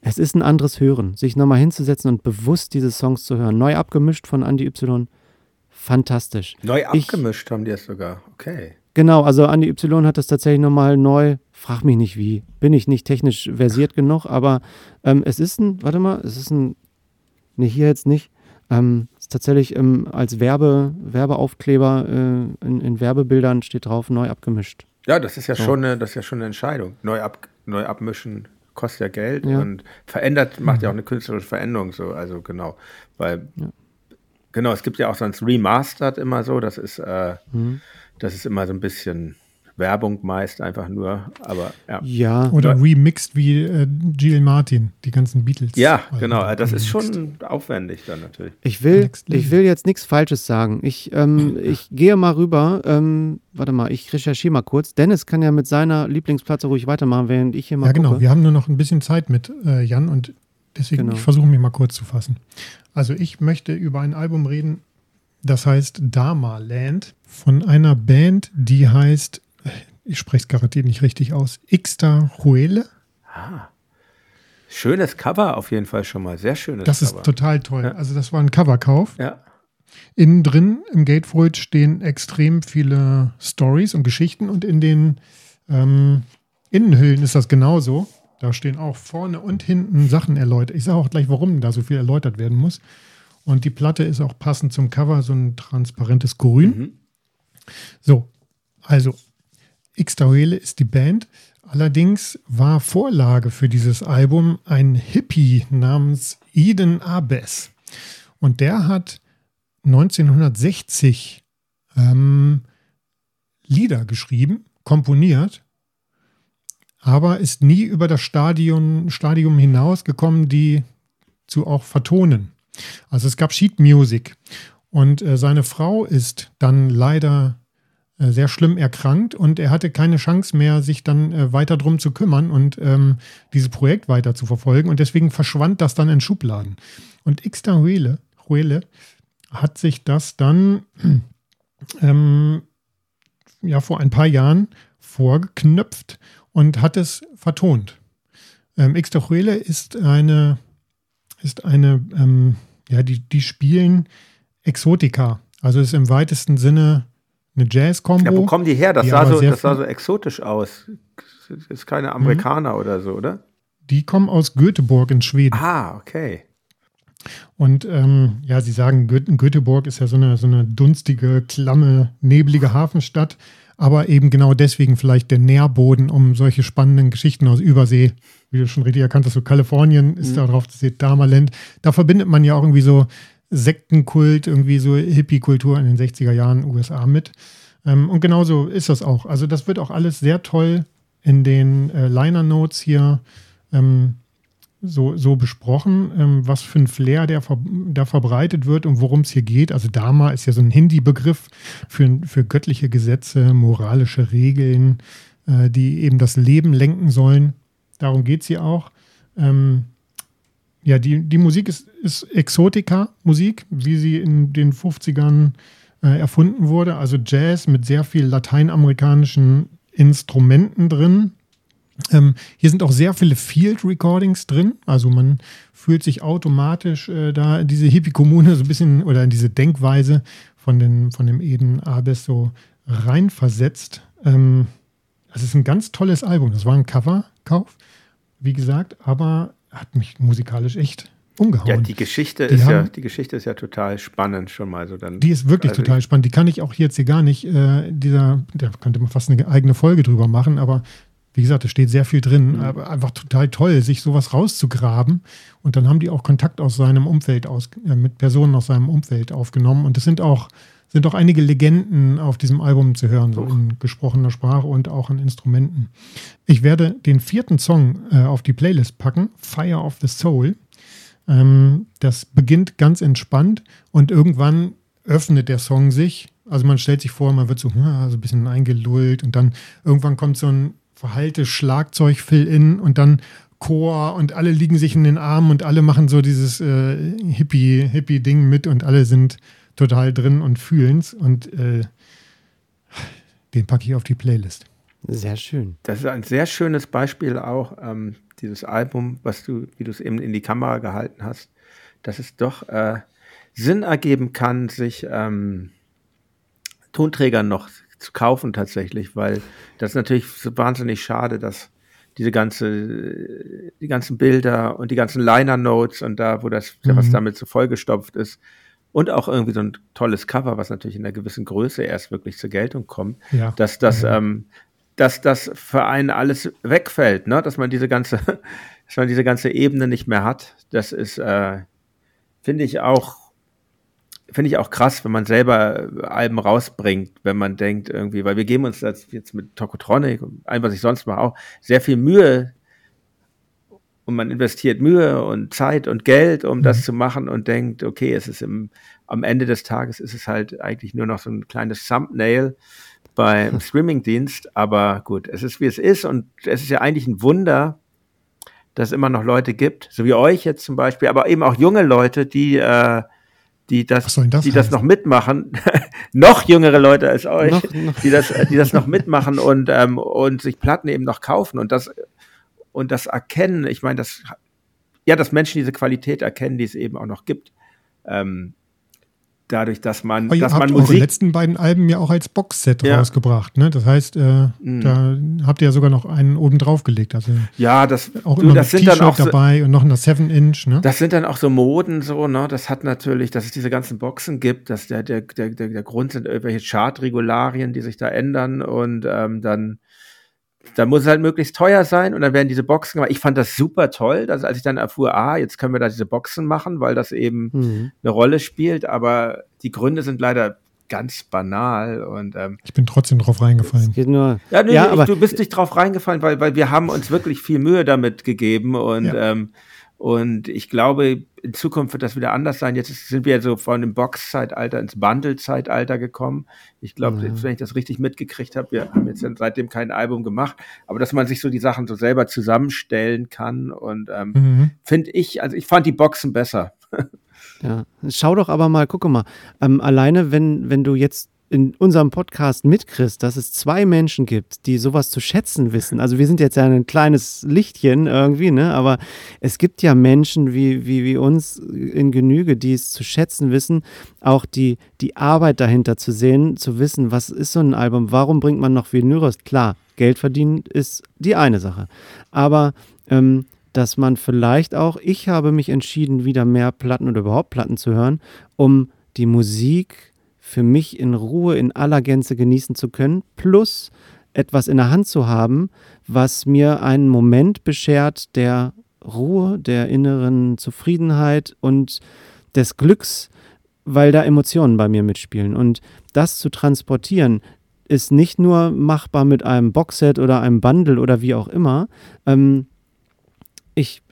S1: Es ist ein anderes Hören, sich nochmal hinzusetzen und bewusst diese Songs zu hören. Neu abgemischt von Andy Y. Fantastisch.
S3: Neu abgemischt ich, haben die es sogar. Okay.
S1: Genau, also Andy Y hat das tatsächlich nochmal neu. Frag mich nicht wie. Bin ich nicht technisch versiert genug, aber ähm, es ist ein, warte mal, es ist ein, ne, hier jetzt nicht. Ähm, ist tatsächlich ähm, als Werbe, Werbeaufkleber äh, in, in, Werbebildern steht drauf, neu abgemischt.
S3: Ja, das ist ja, so. schon, eine, das ist ja schon eine Entscheidung. Neu, ab, neu abmischen kostet ja Geld ja. und verändert, macht ja auch mhm. eine künstlerische Veränderung so. Also genau. Weil, ja. genau, es gibt ja auch sonst Remastered immer so, das ist, äh, mhm. das ist immer so ein bisschen Werbung meist einfach nur, aber ja.
S1: ja.
S2: Oder remixed wie äh, Gilles Martin, die ganzen Beatles.
S3: Ja, genau, das ist schon aufwendig dann natürlich.
S1: Ich will, ich will jetzt nichts Falsches sagen. Ich, ähm, ich gehe mal rüber, ähm, warte mal, ich recherchiere mal kurz. Dennis kann ja mit seiner Lieblingsplatte ruhig weitermachen, während ich hier mal
S2: Ja, genau, gucke. wir haben nur noch ein bisschen Zeit mit äh, Jan und deswegen, genau. ich versuche mich mal kurz zu fassen. Also ich möchte über ein Album reden, das heißt Dharma Land von einer Band, die heißt ich spreche es garantiert nicht richtig aus, Ixta Ruele.
S3: Ah. Schönes Cover auf jeden Fall schon mal, sehr schönes
S2: Das Cover. ist total toll. Ja. Also das war ein Coverkauf.
S3: Ja.
S2: Innen drin im Gatefold stehen extrem viele Stories und Geschichten und in den ähm, Innenhüllen ist das genauso. Da stehen auch vorne und hinten Sachen erläutert. Ich sage auch gleich, warum da so viel erläutert werden muss. Und die Platte ist auch passend zum Cover, so ein transparentes Grün. Mhm. So, also Xtauele ist die Band. Allerdings war Vorlage für dieses Album ein Hippie namens Eden Abes. Und der hat 1960 ähm, Lieder geschrieben, komponiert, aber ist nie über das Stadion, Stadium hinausgekommen, die zu auch vertonen. Also es gab Sheet Music. Und äh, seine Frau ist dann leider sehr schlimm erkrankt und er hatte keine Chance mehr, sich dann äh, weiter drum zu kümmern und ähm, dieses Projekt weiter zu verfolgen. Und deswegen verschwand das dann in Schubladen. Und Ixta Huele, Huele hat sich das dann *clears throat* ähm, ja, vor ein paar Jahren vorgeknöpft und hat es vertont. Ähm, Ixtahuele ist eine, ist eine, ähm, ja, die, die spielen Exotika. Also ist im weitesten Sinne eine Jazz-Kombo. Ja,
S3: wo kommen die her? Das, die sah, so, das sah so exotisch aus. Das ist keine mhm. Amerikaner mhm. oder so, oder?
S2: Die kommen aus Göteborg in Schweden.
S3: Ah, okay.
S2: Und ähm, ja, sie sagen, Gö Göteborg ist ja so eine, so eine dunstige, klamme, nebelige Hafenstadt, aber eben genau deswegen vielleicht der Nährboden, um solche spannenden Geschichten aus Übersee, wie du schon richtig erkannt hast, so Kalifornien ist mhm. da drauf, das ist Damaland. Da verbindet man ja auch irgendwie so Sektenkult, irgendwie so Hippie-Kultur in den 60er Jahren USA mit. Ähm, und genauso ist das auch. Also das wird auch alles sehr toll in den äh, Liner Notes hier ähm, so, so besprochen, ähm, was für ein Flair der ver da verbreitet wird und worum es hier geht. Also Dharma ist ja so ein Hindi-Begriff für, für göttliche Gesetze, moralische Regeln, äh, die eben das Leben lenken sollen. Darum geht es hier auch. Ähm, ja, die, die Musik ist, ist Exotika-Musik, wie sie in den 50ern äh, erfunden wurde. Also Jazz mit sehr viel lateinamerikanischen Instrumenten drin. Ähm, hier sind auch sehr viele Field Recordings drin. Also man fühlt sich automatisch äh, da in diese Hippie-Kommune so ein bisschen oder in diese Denkweise von, den, von dem Eden Abes so reinversetzt. Ähm, das ist ein ganz tolles Album. Das war ein Coverkauf, wie gesagt, aber hat mich musikalisch echt umgehauen. Ja,
S3: die Geschichte, die ist, haben, ja, die Geschichte ist ja total spannend schon mal. So dann,
S2: die ist wirklich also total spannend. Die kann ich auch jetzt hier gar nicht, äh, dieser, da könnte man fast eine eigene Folge drüber machen, aber wie gesagt, da steht sehr viel drin, mhm. aber einfach total toll, sich sowas rauszugraben. Und dann haben die auch Kontakt aus seinem Umfeld, aus, äh, mit Personen aus seinem Umfeld aufgenommen. Und es sind auch, sind auch einige Legenden auf diesem Album zu hören, so in gesprochener Sprache und auch an Instrumenten. Ich werde den vierten Song äh, auf die Playlist packen, Fire of the Soul. Ähm, das beginnt ganz entspannt und irgendwann öffnet der Song sich. Also man stellt sich vor, man wird so, so ein bisschen eingelullt und dann irgendwann kommt so ein verhallte Schlagzeug-Fill-In und dann Chor und alle liegen sich in den Armen und alle machen so dieses äh, Hippie-Ding Hippie mit und alle sind total drin und fühlen es und äh, den packe ich auf die Playlist.
S1: Sehr schön.
S3: Das ist ein sehr schönes Beispiel auch, ähm, dieses Album, was du, wie du es eben in die Kamera gehalten hast, dass es doch äh, Sinn ergeben kann, sich ähm, Tonträger noch zu kaufen tatsächlich, weil das ist natürlich so wahnsinnig schade, dass diese ganze, die ganzen Bilder und die ganzen Liner Notes und da, wo das, mhm. was damit so vollgestopft ist und auch irgendwie so ein tolles Cover, was natürlich in einer gewissen Größe erst wirklich zur Geltung kommt, ja. dass das, ja. ähm, dass das für einen alles wegfällt, ne? dass man diese ganze, *laughs* dass man diese ganze Ebene nicht mehr hat. Das ist, äh, finde ich auch finde ich auch krass, wenn man selber Alben rausbringt, wenn man denkt irgendwie, weil wir geben uns das jetzt mit Tokotronic und allem, was ich sonst mache, auch sehr viel Mühe und man investiert Mühe und Zeit und Geld, um mhm. das zu machen und denkt, okay, es ist im, am Ende des Tages ist es halt eigentlich nur noch so ein kleines Thumbnail beim *laughs* Streamingdienst, aber gut, es ist wie es ist. Und es ist ja eigentlich ein Wunder, dass es immer noch Leute gibt, so wie euch jetzt zum Beispiel, aber eben auch junge Leute, die äh, die das, das die das noch mitmachen, *laughs* noch jüngere Leute als euch, noch, noch. die das, die das noch mitmachen und ähm, und sich Platten eben noch kaufen. Und das und das erkennen. Ich meine, das ja, dass Menschen diese Qualität erkennen, die es eben auch noch gibt. Ähm, dadurch, dass man,
S2: Aber
S3: dass man
S2: Musik. Eure letzten beiden Alben ja auch als Boxset ja. rausgebracht, ne? Das heißt, äh, mhm. da habt ihr ja sogar noch einen oben drauf gelegt. Also
S3: ja, das,
S2: auch du, immer das sind dann auch so, dabei und noch eine 7 Inch, ne?
S3: Das sind dann auch so Moden, so, ne? Das hat natürlich, dass es diese ganzen Boxen gibt, dass der, der, der, der Grund sind irgendwelche Chartregularien, die sich da ändern und ähm, dann da muss es halt möglichst teuer sein und dann werden diese Boxen gemacht. Ich fand das super toll, dass, als ich dann erfuhr, ah, jetzt können wir da diese Boxen machen, weil das eben mhm. eine Rolle spielt, aber die Gründe sind leider ganz banal und ähm,
S2: ich bin trotzdem drauf reingefallen.
S3: Geht nur, ja, nee, ja, ich, du bist nicht drauf reingefallen, weil, weil wir haben uns wirklich viel Mühe damit gegeben und ja. ähm, und ich glaube, in Zukunft wird das wieder anders sein. Jetzt sind wir so von dem Box-Zeitalter ins Bundle-Zeitalter gekommen. Ich glaube, ja. wenn ich das richtig mitgekriegt habe, wir haben jetzt seitdem kein Album gemacht, aber dass man sich so die Sachen so selber zusammenstellen kann und ähm, mhm. finde ich, also ich fand die Boxen besser. *laughs*
S1: Ja, schau doch aber mal, gucke mal, ähm, alleine wenn, wenn du jetzt in unserem Podcast mitkriegst, dass es zwei Menschen gibt, die sowas zu schätzen wissen. Also wir sind jetzt ja ein kleines Lichtchen irgendwie, ne? Aber es gibt ja Menschen wie, wie, wie uns in Genüge, die es zu schätzen wissen, auch die, die Arbeit dahinter zu sehen, zu wissen, was ist so ein Album, warum bringt man noch Vinyl? Klar, Geld verdienen ist die eine Sache. Aber ähm, dass man vielleicht auch, ich habe mich entschieden, wieder mehr Platten oder überhaupt Platten zu hören, um die Musik für mich in Ruhe in aller Gänze genießen zu können, plus etwas in der Hand zu haben, was mir einen Moment beschert der Ruhe, der inneren Zufriedenheit und des Glücks, weil da Emotionen bei mir mitspielen. Und das zu transportieren, ist nicht nur machbar mit einem Boxset oder einem Bundle oder wie auch immer. Ähm, ich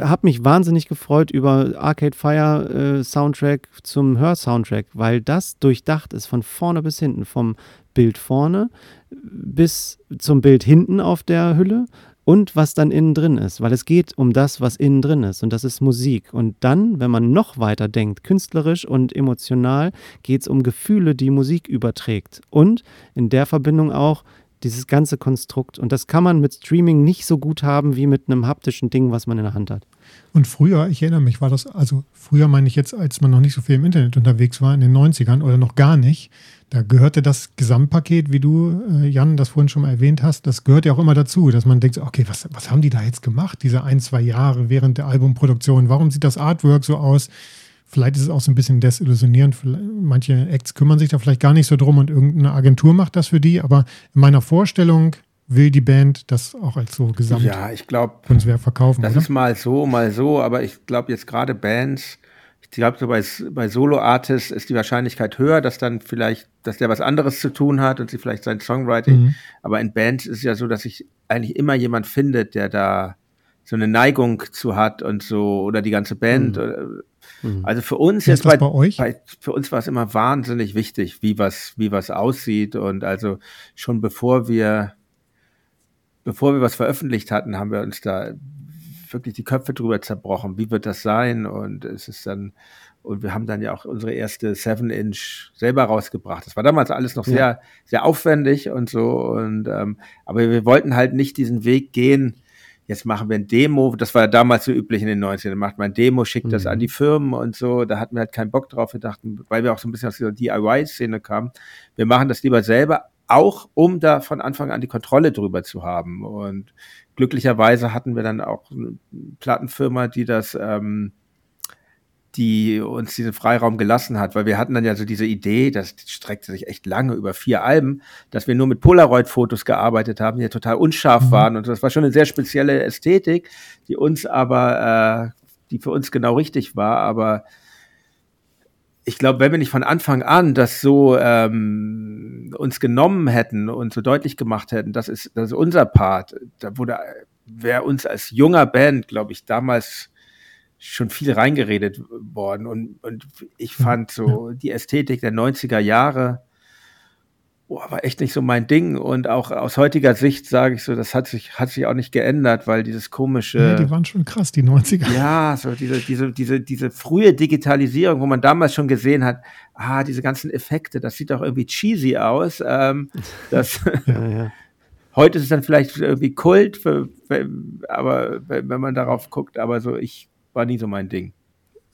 S1: habe mich wahnsinnig gefreut über Arcade Fire äh, Soundtrack zum Hör-Soundtrack, weil das durchdacht ist von vorne bis hinten, vom Bild vorne bis zum Bild hinten auf der Hülle und was dann innen drin ist, weil es geht um das, was innen drin ist und das ist Musik. Und dann, wenn man noch weiter denkt, künstlerisch und emotional, geht es um Gefühle, die Musik überträgt und in der Verbindung auch dieses ganze Konstrukt. Und das kann man mit Streaming nicht so gut haben wie mit einem haptischen Ding, was man in der Hand hat.
S2: Und früher, ich erinnere mich, war das, also früher meine ich jetzt, als man noch nicht so viel im Internet unterwegs war, in den 90ern oder noch gar nicht, da gehörte das Gesamtpaket, wie du, äh, Jan, das vorhin schon mal erwähnt hast, das gehört ja auch immer dazu, dass man denkt, okay, was, was haben die da jetzt gemacht, diese ein, zwei Jahre während der Albumproduktion? Warum sieht das Artwork so aus? Vielleicht ist es auch so ein bisschen desillusionierend. Manche Acts kümmern sich da vielleicht gar nicht so drum und irgendeine Agentur macht das für die. Aber in meiner Vorstellung will die Band das auch als so Gesamt
S3: ja, ich glaub,
S2: Kunstwerk verkaufen.
S3: Das oder? ist mal so, mal so. Aber ich glaube jetzt gerade Bands, ich glaube so bei, bei Solo-Artists ist die Wahrscheinlichkeit höher, dass dann vielleicht, dass der was anderes zu tun hat und sie vielleicht sein Songwriting. Mhm. Aber in Bands ist es ja so, dass sich eigentlich immer jemand findet, der da so eine Neigung zu hat und so, oder die ganze Band. Mhm. Mhm. Also für uns
S2: jetzt bei, bei, euch? Bei,
S3: für uns war es immer wahnsinnig wichtig, wie was, wie was aussieht. Und also schon bevor wir, bevor wir was veröffentlicht hatten, haben wir uns da wirklich die Köpfe drüber zerbrochen. Wie wird das sein? Und es ist dann, und wir haben dann ja auch unsere erste Seven Inch selber rausgebracht. Das war damals alles noch sehr, ja. sehr aufwendig und so. Und ähm, aber wir wollten halt nicht diesen Weg gehen, jetzt machen wir ein Demo, das war ja damals so üblich in den 90ern, macht man ein Demo, schickt mhm. das an mhm. die Firmen und so, da hatten wir halt keinen Bock drauf, wir dachten, weil wir auch so ein bisschen aus dieser DIY-Szene kamen, wir machen das lieber selber, auch um da von Anfang an die Kontrolle drüber zu haben und glücklicherweise hatten wir dann auch eine Plattenfirma, die das ähm, die uns diesen Freiraum gelassen hat, weil wir hatten dann ja so diese Idee, das streckte sich echt lange über vier Alben, dass wir nur mit Polaroid-Fotos gearbeitet haben, die ja total unscharf mhm. waren. Und das war schon eine sehr spezielle Ästhetik, die uns aber, äh, die für uns genau richtig war, aber ich glaube, wenn wir nicht von Anfang an das so ähm, uns genommen hätten und so deutlich gemacht hätten, das ist, das ist unser Part, da wurde, wäre uns als junger Band, glaube ich, damals schon viel reingeredet worden. Und, und ich mhm. fand so die Ästhetik der 90er Jahre oh, war echt nicht so mein Ding. Und auch aus heutiger Sicht sage ich so, das hat sich, hat sich auch nicht geändert, weil dieses komische. Ja,
S2: die waren schon krass, die 90er.
S3: Ja, so diese, diese, diese, diese frühe Digitalisierung, wo man damals schon gesehen hat, ah, diese ganzen Effekte, das sieht doch irgendwie cheesy aus. Ähm, das, *laughs* ja, ja. Heute ist es dann vielleicht irgendwie Kult, für, aber wenn man darauf guckt, aber so ich war nie so mein Ding.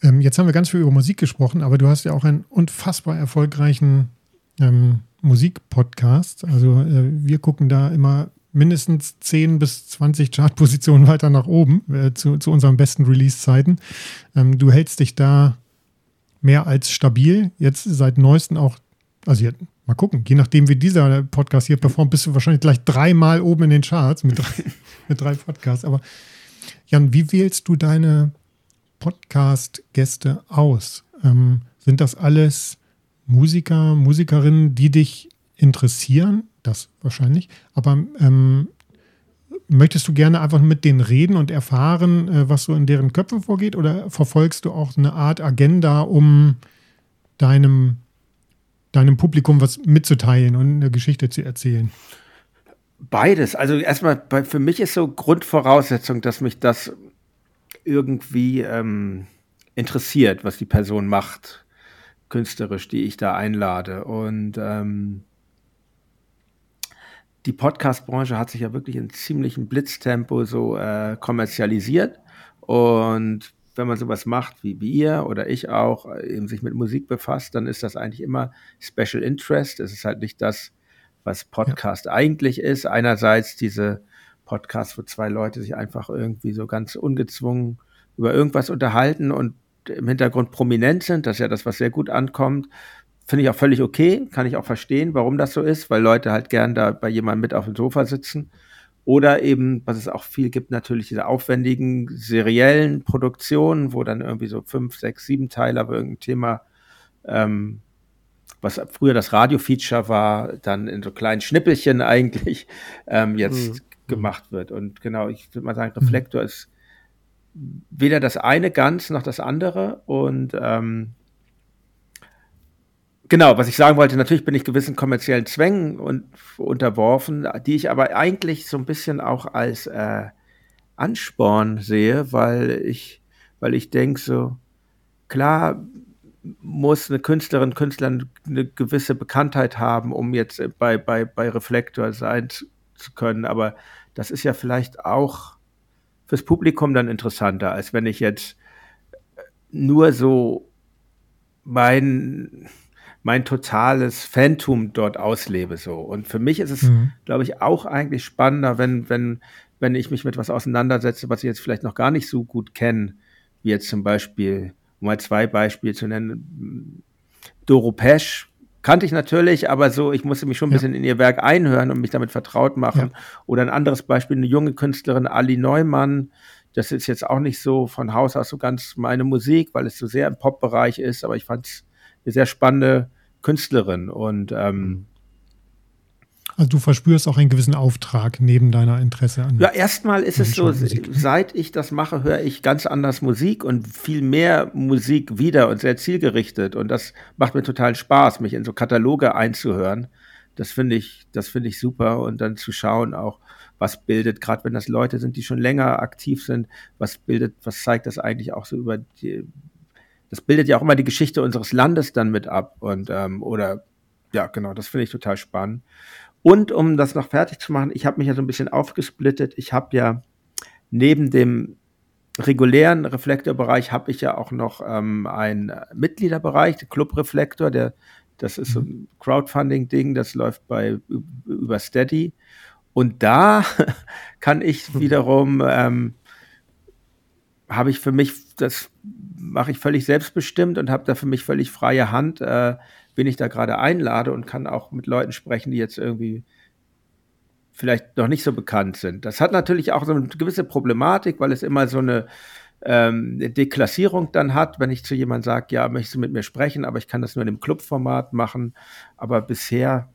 S2: Ähm, jetzt haben wir ganz viel über Musik gesprochen, aber du hast ja auch einen unfassbar erfolgreichen ähm, Musikpodcast. Also äh, wir gucken da immer mindestens 10 bis 20 Chartpositionen weiter nach oben äh, zu, zu, unseren besten Release-Zeiten. Ähm, du hältst dich da mehr als stabil. Jetzt seit neuestem auch, also jetzt, mal gucken, je nachdem wie dieser Podcast hier performt, bist du wahrscheinlich gleich dreimal oben in den Charts mit drei, *laughs* mit drei Podcasts. Aber Jan, wie wählst du deine Podcast-Gäste aus? Ähm, sind das alles Musiker, Musikerinnen, die dich interessieren? Das wahrscheinlich. Aber ähm, möchtest du gerne einfach mit denen reden und erfahren, äh, was so in deren Köpfen vorgeht? Oder verfolgst du auch eine Art Agenda, um deinem, deinem Publikum was mitzuteilen und eine Geschichte zu erzählen?
S3: Beides. Also erstmal, für mich ist so Grundvoraussetzung, dass mich das irgendwie ähm, interessiert, was die Person macht, künstlerisch, die ich da einlade. Und ähm, die Podcast-Branche hat sich ja wirklich in ziemlichem Blitztempo so äh, kommerzialisiert. Und wenn man sowas macht wie, wie ihr oder ich auch, eben sich mit Musik befasst, dann ist das eigentlich immer Special Interest. Es ist halt nicht das, was Podcast ja. eigentlich ist. Einerseits diese Podcast, wo zwei Leute sich einfach irgendwie so ganz ungezwungen über irgendwas unterhalten und im Hintergrund prominent sind. Das ist ja das, was sehr gut ankommt. Finde ich auch völlig okay, kann ich auch verstehen, warum das so ist, weil Leute halt gern da bei jemandem mit auf dem Sofa sitzen. Oder eben, was es auch viel gibt, natürlich diese aufwendigen seriellen Produktionen, wo dann irgendwie so fünf, sechs, sieben Teile über irgendein Thema ähm, was früher das Radio-Feature war, dann in so kleinen Schnippelchen *laughs* eigentlich ähm, jetzt mhm. Gemacht wird. Und genau, ich würde mal sagen, mhm. Reflektor ist weder das eine ganz noch das andere. Und ähm, genau, was ich sagen wollte, natürlich bin ich gewissen kommerziellen Zwängen und, unterworfen, die ich aber eigentlich so ein bisschen auch als äh, Ansporn sehe, weil ich, weil ich denke so, klar muss eine Künstlerin, Künstler eine gewisse Bekanntheit haben, um jetzt bei, bei, bei Reflektor sein können, aber das ist ja vielleicht auch fürs Publikum dann interessanter, als wenn ich jetzt nur so mein, mein totales Phantom dort auslebe so. Und für mich ist es, mhm. glaube ich, auch eigentlich spannender, wenn, wenn, wenn ich mich mit was auseinandersetze, was ich jetzt vielleicht noch gar nicht so gut kenne, wie jetzt zum Beispiel, um mal zwei Beispiele zu nennen, Doro Pesch kannte ich natürlich, aber so, ich musste mich schon ein bisschen in ihr Werk einhören und mich damit vertraut machen. Ja. Oder ein anderes Beispiel, eine junge Künstlerin, Ali Neumann. Das ist jetzt auch nicht so von Haus aus so ganz meine Musik, weil es so sehr im Pop-Bereich ist, aber ich fand es eine sehr spannende Künstlerin und ähm, mhm.
S2: Also du verspürst auch einen gewissen Auftrag neben deiner Interesse an.
S3: Ja, erstmal ist es so, seit ich das mache, höre ich ganz anders Musik und viel mehr Musik wieder und sehr zielgerichtet. Und das macht mir total Spaß, mich in so Kataloge einzuhören. Das finde ich, das finde ich super. Und dann zu schauen auch, was bildet, gerade wenn das Leute sind, die schon länger aktiv sind, was bildet, was zeigt das eigentlich auch so über die, das bildet ja auch immer die Geschichte unseres Landes dann mit ab und ähm, oder ja, genau, das finde ich total spannend. Und um das noch fertig zu machen, ich habe mich ja so ein bisschen aufgesplittet. Ich habe ja neben dem regulären Reflektorbereich habe ich ja auch noch ähm, einen Mitgliederbereich, der Club Reflektor, der das ist so ein mhm. Crowdfunding-Ding, das läuft bei über Steady. Und da *laughs* kann ich wiederum ähm, habe ich für mich, das mache ich völlig selbstbestimmt und habe da für mich völlig freie Hand, äh, wen ich da gerade einlade und kann auch mit Leuten sprechen, die jetzt irgendwie vielleicht noch nicht so bekannt sind. Das hat natürlich auch so eine gewisse Problematik, weil es immer so eine ähm, Deklassierung dann hat, wenn ich zu jemandem sage, ja, möchtest du mit mir sprechen, aber ich kann das nur in dem Clubformat machen. Aber bisher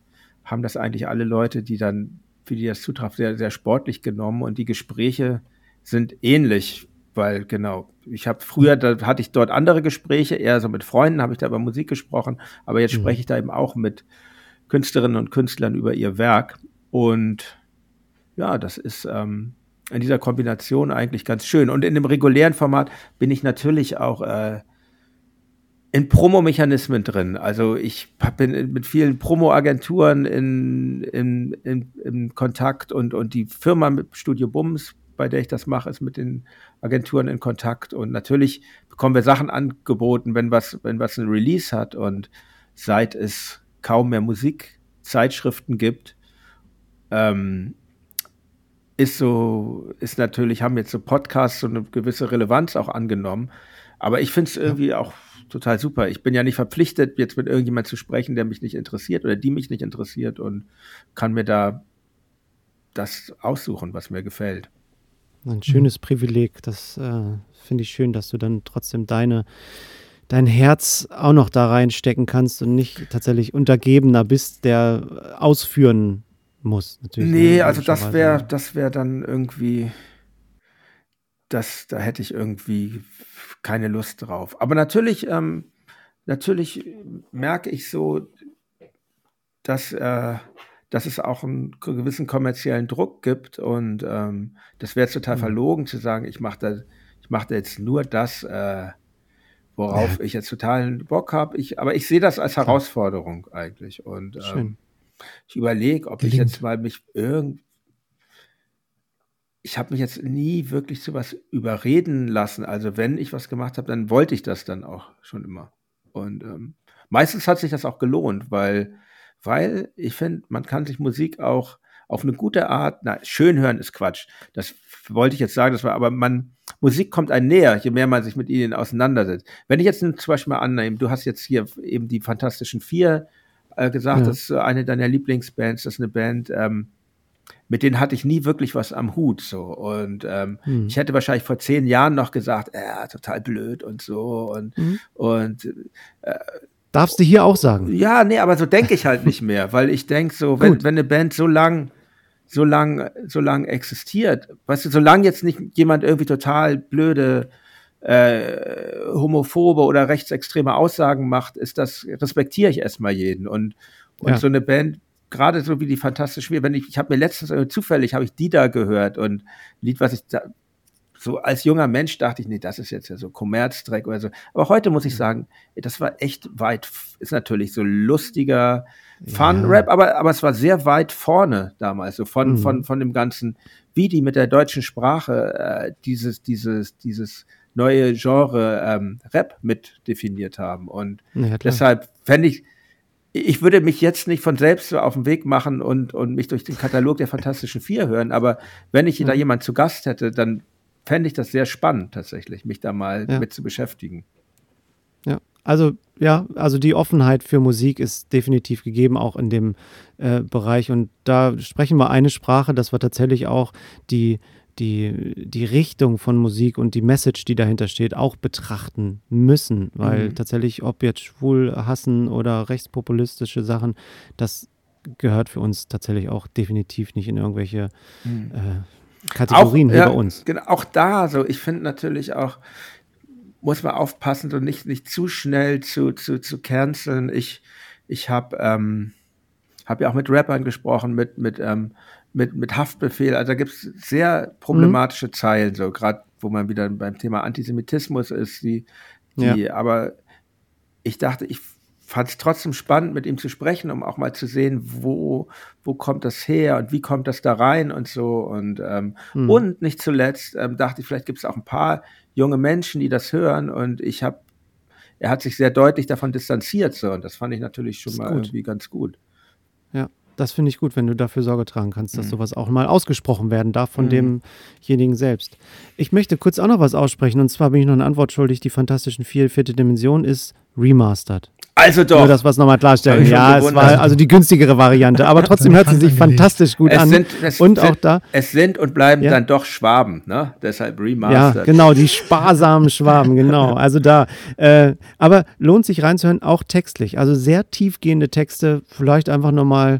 S3: haben das eigentlich alle Leute, die dann, für die das zutraf, sehr, sehr sportlich genommen und die Gespräche sind ähnlich weil genau, ich habe früher, da hatte ich dort andere Gespräche, eher so mit Freunden, habe ich da über Musik gesprochen, aber jetzt mhm. spreche ich da eben auch mit Künstlerinnen und Künstlern über ihr Werk. Und ja, das ist ähm, in dieser Kombination eigentlich ganz schön. Und in dem regulären Format bin ich natürlich auch äh, in Promo-Mechanismen drin. Also ich bin mit vielen Promo-Agenturen in, in, in, in Kontakt und, und die Firma mit Studio Bums bei der ich das mache, ist mit den Agenturen in Kontakt. Und natürlich bekommen wir Sachen angeboten, wenn was, wenn was ein Release hat. Und seit es kaum mehr Musikzeitschriften gibt, ähm, ist so, ist natürlich, haben jetzt so Podcasts so eine gewisse Relevanz auch angenommen. Aber ich finde es irgendwie ja. auch total super. Ich bin ja nicht verpflichtet, jetzt mit irgendjemand zu sprechen, der mich nicht interessiert oder die mich nicht interessiert und kann mir da das aussuchen, was mir gefällt.
S1: Ein schönes mhm. Privileg. Das äh, finde ich schön, dass du dann trotzdem deine, dein Herz auch noch da reinstecken kannst und nicht tatsächlich Untergebener bist, der ausführen muss.
S3: Natürlich, nee, ne, also das wäre das wäre dann irgendwie, das, da hätte ich irgendwie keine Lust drauf. Aber natürlich, ähm, natürlich merke ich so, dass äh, dass es auch einen gewissen kommerziellen Druck gibt und ähm, das wäre total mhm. verlogen zu sagen, ich mache da, ich mache da jetzt nur das, äh, worauf ja. ich jetzt totalen Bock habe. Ich, aber ich sehe das als Herausforderung eigentlich und ähm, ich überlege, ob Gelingt. ich jetzt mal mich irgend ich habe mich jetzt nie wirklich zu was überreden lassen. Also wenn ich was gemacht habe, dann wollte ich das dann auch schon immer. Und ähm, meistens hat sich das auch gelohnt, weil weil ich finde, man kann sich Musik auch auf eine gute Art, na, schön hören ist Quatsch. Das wollte ich jetzt sagen, das war, aber man, Musik kommt einem näher, je mehr man sich mit ihnen auseinandersetzt. Wenn ich jetzt zum Beispiel mal annehme, du hast jetzt hier eben die Fantastischen Vier äh, gesagt, ja. das ist eine deiner Lieblingsbands, das ist eine Band, ähm, mit denen hatte ich nie wirklich was am Hut, so. Und ähm, mhm. ich hätte wahrscheinlich vor zehn Jahren noch gesagt, ja, total blöd und so und, mhm. und äh,
S1: Darfst du hier auch sagen?
S3: Ja, nee, aber so denke ich halt nicht mehr, weil ich denke so, wenn, wenn eine Band so lang, so lang, so lang existiert, weißt du, solange jetzt nicht jemand irgendwie total blöde äh, homophobe oder rechtsextreme Aussagen macht, ist das, respektiere ich erstmal jeden. Und, und ja. so eine Band, gerade so wie die fantastisch schwer, wenn ich, ich habe mir letztens äh, zufällig, habe ich die da gehört und ein Lied, was ich da, so als junger Mensch dachte ich, nee, das ist jetzt ja so Kommerzdreck oder so. Aber heute muss ich sagen, das war echt weit, ist natürlich so lustiger Fun-Rap, ja. aber, aber es war sehr weit vorne damals, so von, mhm. von, von dem ganzen, wie die mit der deutschen Sprache äh, dieses, dieses, dieses neue Genre ähm, Rap mit definiert haben. Und ja, deshalb fände ich, ich würde mich jetzt nicht von selbst so auf den Weg machen und, und mich durch den Katalog der Fantastischen Vier hören, aber wenn ich da jemand zu Gast hätte, dann fände ich das sehr spannend tatsächlich, mich da mal ja. mit zu beschäftigen.
S1: Ja, also ja, also die Offenheit für Musik ist definitiv gegeben, auch in dem äh, Bereich. Und da sprechen wir eine Sprache, dass wir tatsächlich auch die die, die Richtung von Musik und die Message, die dahinter steht, auch betrachten müssen. Weil mhm. tatsächlich, ob jetzt schwul hassen oder rechtspopulistische Sachen, das gehört für uns tatsächlich auch definitiv nicht in irgendwelche mhm. äh, Kategorien auch,
S3: hier
S1: ja, bei uns.
S3: Genau, auch da, so ich finde natürlich auch, muss man aufpassen und nicht, nicht zu schnell zu, zu, zu canceln. Ich, ich habe ähm, hab ja auch mit Rappern gesprochen, mit, mit ähm, mit, mit Haftbefehl. Also da gibt es sehr problematische mhm. Zeilen, so gerade wo man wieder beim Thema Antisemitismus ist, die, die ja. aber ich dachte, ich fand es trotzdem spannend, mit ihm zu sprechen, um auch mal zu sehen, wo, wo kommt das her und wie kommt das da rein und so. Und, ähm, mhm. und nicht zuletzt ähm, dachte ich, vielleicht gibt es auch ein paar junge Menschen, die das hören. Und ich habe, er hat sich sehr deutlich davon distanziert. So, und das fand ich natürlich schon mal gut. irgendwie ganz gut.
S1: Ja. Das finde ich gut, wenn du dafür Sorge tragen kannst, dass mhm. sowas auch mal ausgesprochen werden darf von mhm. demjenigen selbst. Ich möchte kurz auch noch was aussprechen und zwar bin ich noch eine Antwort schuldig. Die Fantastischen Vier, vierte Dimension ist remastered.
S3: Also doch. Nur
S1: das was nochmal klarstellen. Ja, es war also die günstigere Variante, aber trotzdem hört sie sich fantastisch gut
S3: es
S1: an.
S3: Sind, es und sind, auch da. Es sind und bleiben ja. dann doch Schwaben, ne? Deshalb remastered.
S1: Ja, genau, die sparsamen Schwaben, genau. Also da. Äh, aber lohnt sich reinzuhören, auch textlich. Also sehr tiefgehende Texte, vielleicht einfach nochmal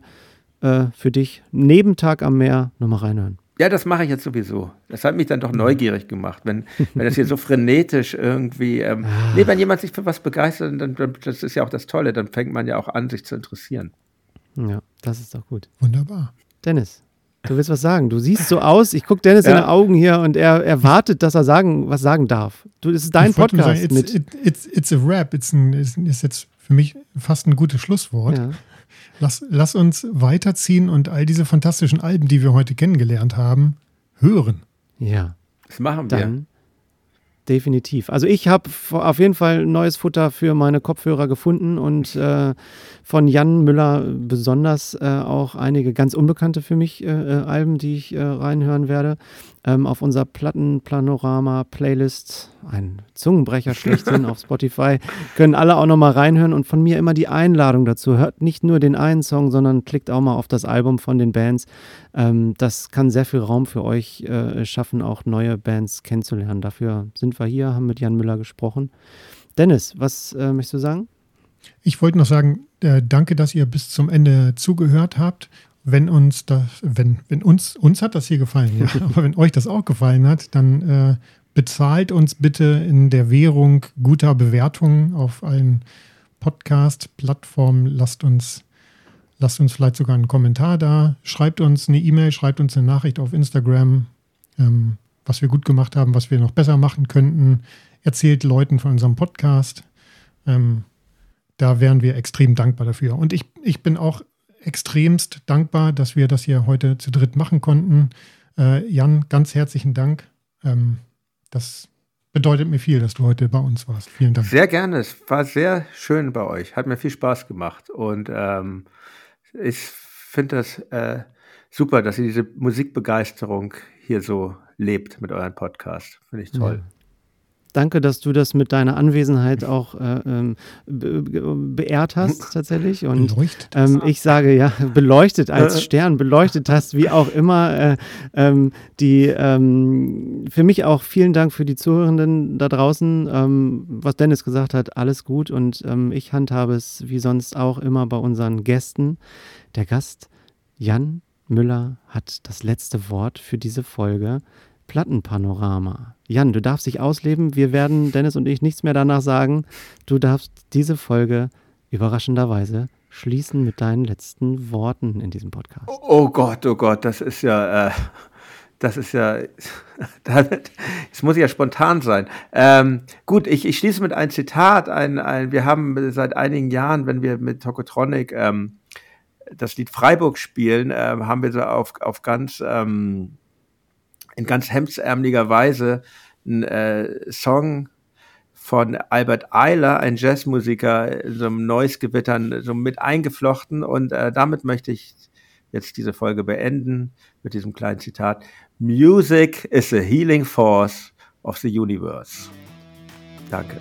S1: äh, für dich neben Tag am Meer nochmal reinhören.
S3: Ja, das mache ich jetzt sowieso. Das hat mich dann doch neugierig gemacht, wenn, wenn das hier so *laughs* frenetisch irgendwie. Ähm, ah. nee, wenn jemand sich für was begeistert, dann, dann, das ist ja auch das Tolle, dann fängt man ja auch an, sich zu interessieren.
S1: Ja, das ist doch gut.
S2: Wunderbar.
S1: Dennis, du willst was sagen. Du siehst so aus. Ich gucke Dennis ja. in die Augen hier und er erwartet, dass er sagen, was sagen darf. Du, das ist dein ich Podcast. Sagen,
S2: it's,
S1: mit
S2: it, it's, it's a rap. It's ein, ist, ist jetzt für mich fast ein gutes Schlusswort. Ja. Lass, lass uns weiterziehen und all diese fantastischen Alben, die wir heute kennengelernt haben, hören.
S1: Ja.
S3: Das machen wir.
S1: Dann definitiv. Also ich habe auf jeden Fall neues Futter für meine Kopfhörer gefunden und äh, von Jan Müller besonders äh, auch einige ganz unbekannte für mich äh, äh Alben, die ich äh, reinhören werde. Ähm, auf unserer Plattenpanorama-Playlist, ein Zungenbrecher schlechthin *laughs* auf Spotify, können alle auch nochmal reinhören und von mir immer die Einladung dazu. Hört nicht nur den einen Song, sondern klickt auch mal auf das Album von den Bands. Ähm, das kann sehr viel Raum für euch äh, schaffen, auch neue Bands kennenzulernen. Dafür sind wir hier, haben mit Jan Müller gesprochen. Dennis, was äh, möchtest du sagen?
S2: Ich wollte noch sagen, äh, danke, dass ihr bis zum Ende zugehört habt. Wenn uns das, wenn, wenn uns, uns hat das hier gefallen, ja, *laughs* aber wenn euch das auch gefallen hat, dann äh, bezahlt uns bitte in der Währung guter Bewertungen auf allen Podcast-Plattformen. Lasst uns, lasst uns vielleicht sogar einen Kommentar da. Schreibt uns eine E-Mail, schreibt uns eine Nachricht auf Instagram, ähm, was wir gut gemacht haben, was wir noch besser machen könnten. Erzählt Leuten von unserem Podcast. Ähm, da wären wir extrem dankbar dafür. Und ich, ich bin auch extremst dankbar, dass wir das hier heute zu dritt machen konnten. Äh, Jan, ganz herzlichen Dank. Ähm, das bedeutet mir viel, dass du heute bei uns warst. Vielen Dank.
S3: Sehr gerne. Es war sehr schön bei euch. Hat mir viel Spaß gemacht. Und ähm, ich finde das äh, super, dass ihr diese Musikbegeisterung hier so lebt mit eurem Podcast. Finde ich toll. Ja.
S1: Danke, dass du das mit deiner Anwesenheit auch äh, ähm, be beehrt hast tatsächlich. Und beleuchtet. Ähm, ich sage ja, *laughs* beleuchtet als Stern, beleuchtet hast, wie auch immer. Äh, ähm, die ähm, für mich auch vielen Dank für die Zuhörenden da draußen. Ähm, was Dennis gesagt hat, alles gut und ähm, ich handhabe es wie sonst auch immer bei unseren Gästen. Der Gast Jan Müller hat das letzte Wort für diese Folge. Plattenpanorama. Jan, du darfst dich ausleben. Wir werden, Dennis und ich, nichts mehr danach sagen. Du darfst diese Folge überraschenderweise schließen mit deinen letzten Worten in diesem Podcast.
S3: Oh, oh Gott, oh Gott, das ist ja, äh, das ist ja, *laughs* das muss ja spontan sein. Ähm, gut, ich, ich schließe mit einem Zitat. Ein, ein, wir haben seit einigen Jahren, wenn wir mit Tokotronic ähm, das Lied Freiburg spielen, äh, haben wir so auf, auf ganz, ähm, in ganz hemdsärmeliger Weise einen äh, Song von Albert Eiler, ein Jazzmusiker, so einem Noise-Gewittern so mit eingeflochten. Und äh, damit möchte ich jetzt diese Folge beenden mit diesem kleinen Zitat. Music is a healing force of the universe. Danke.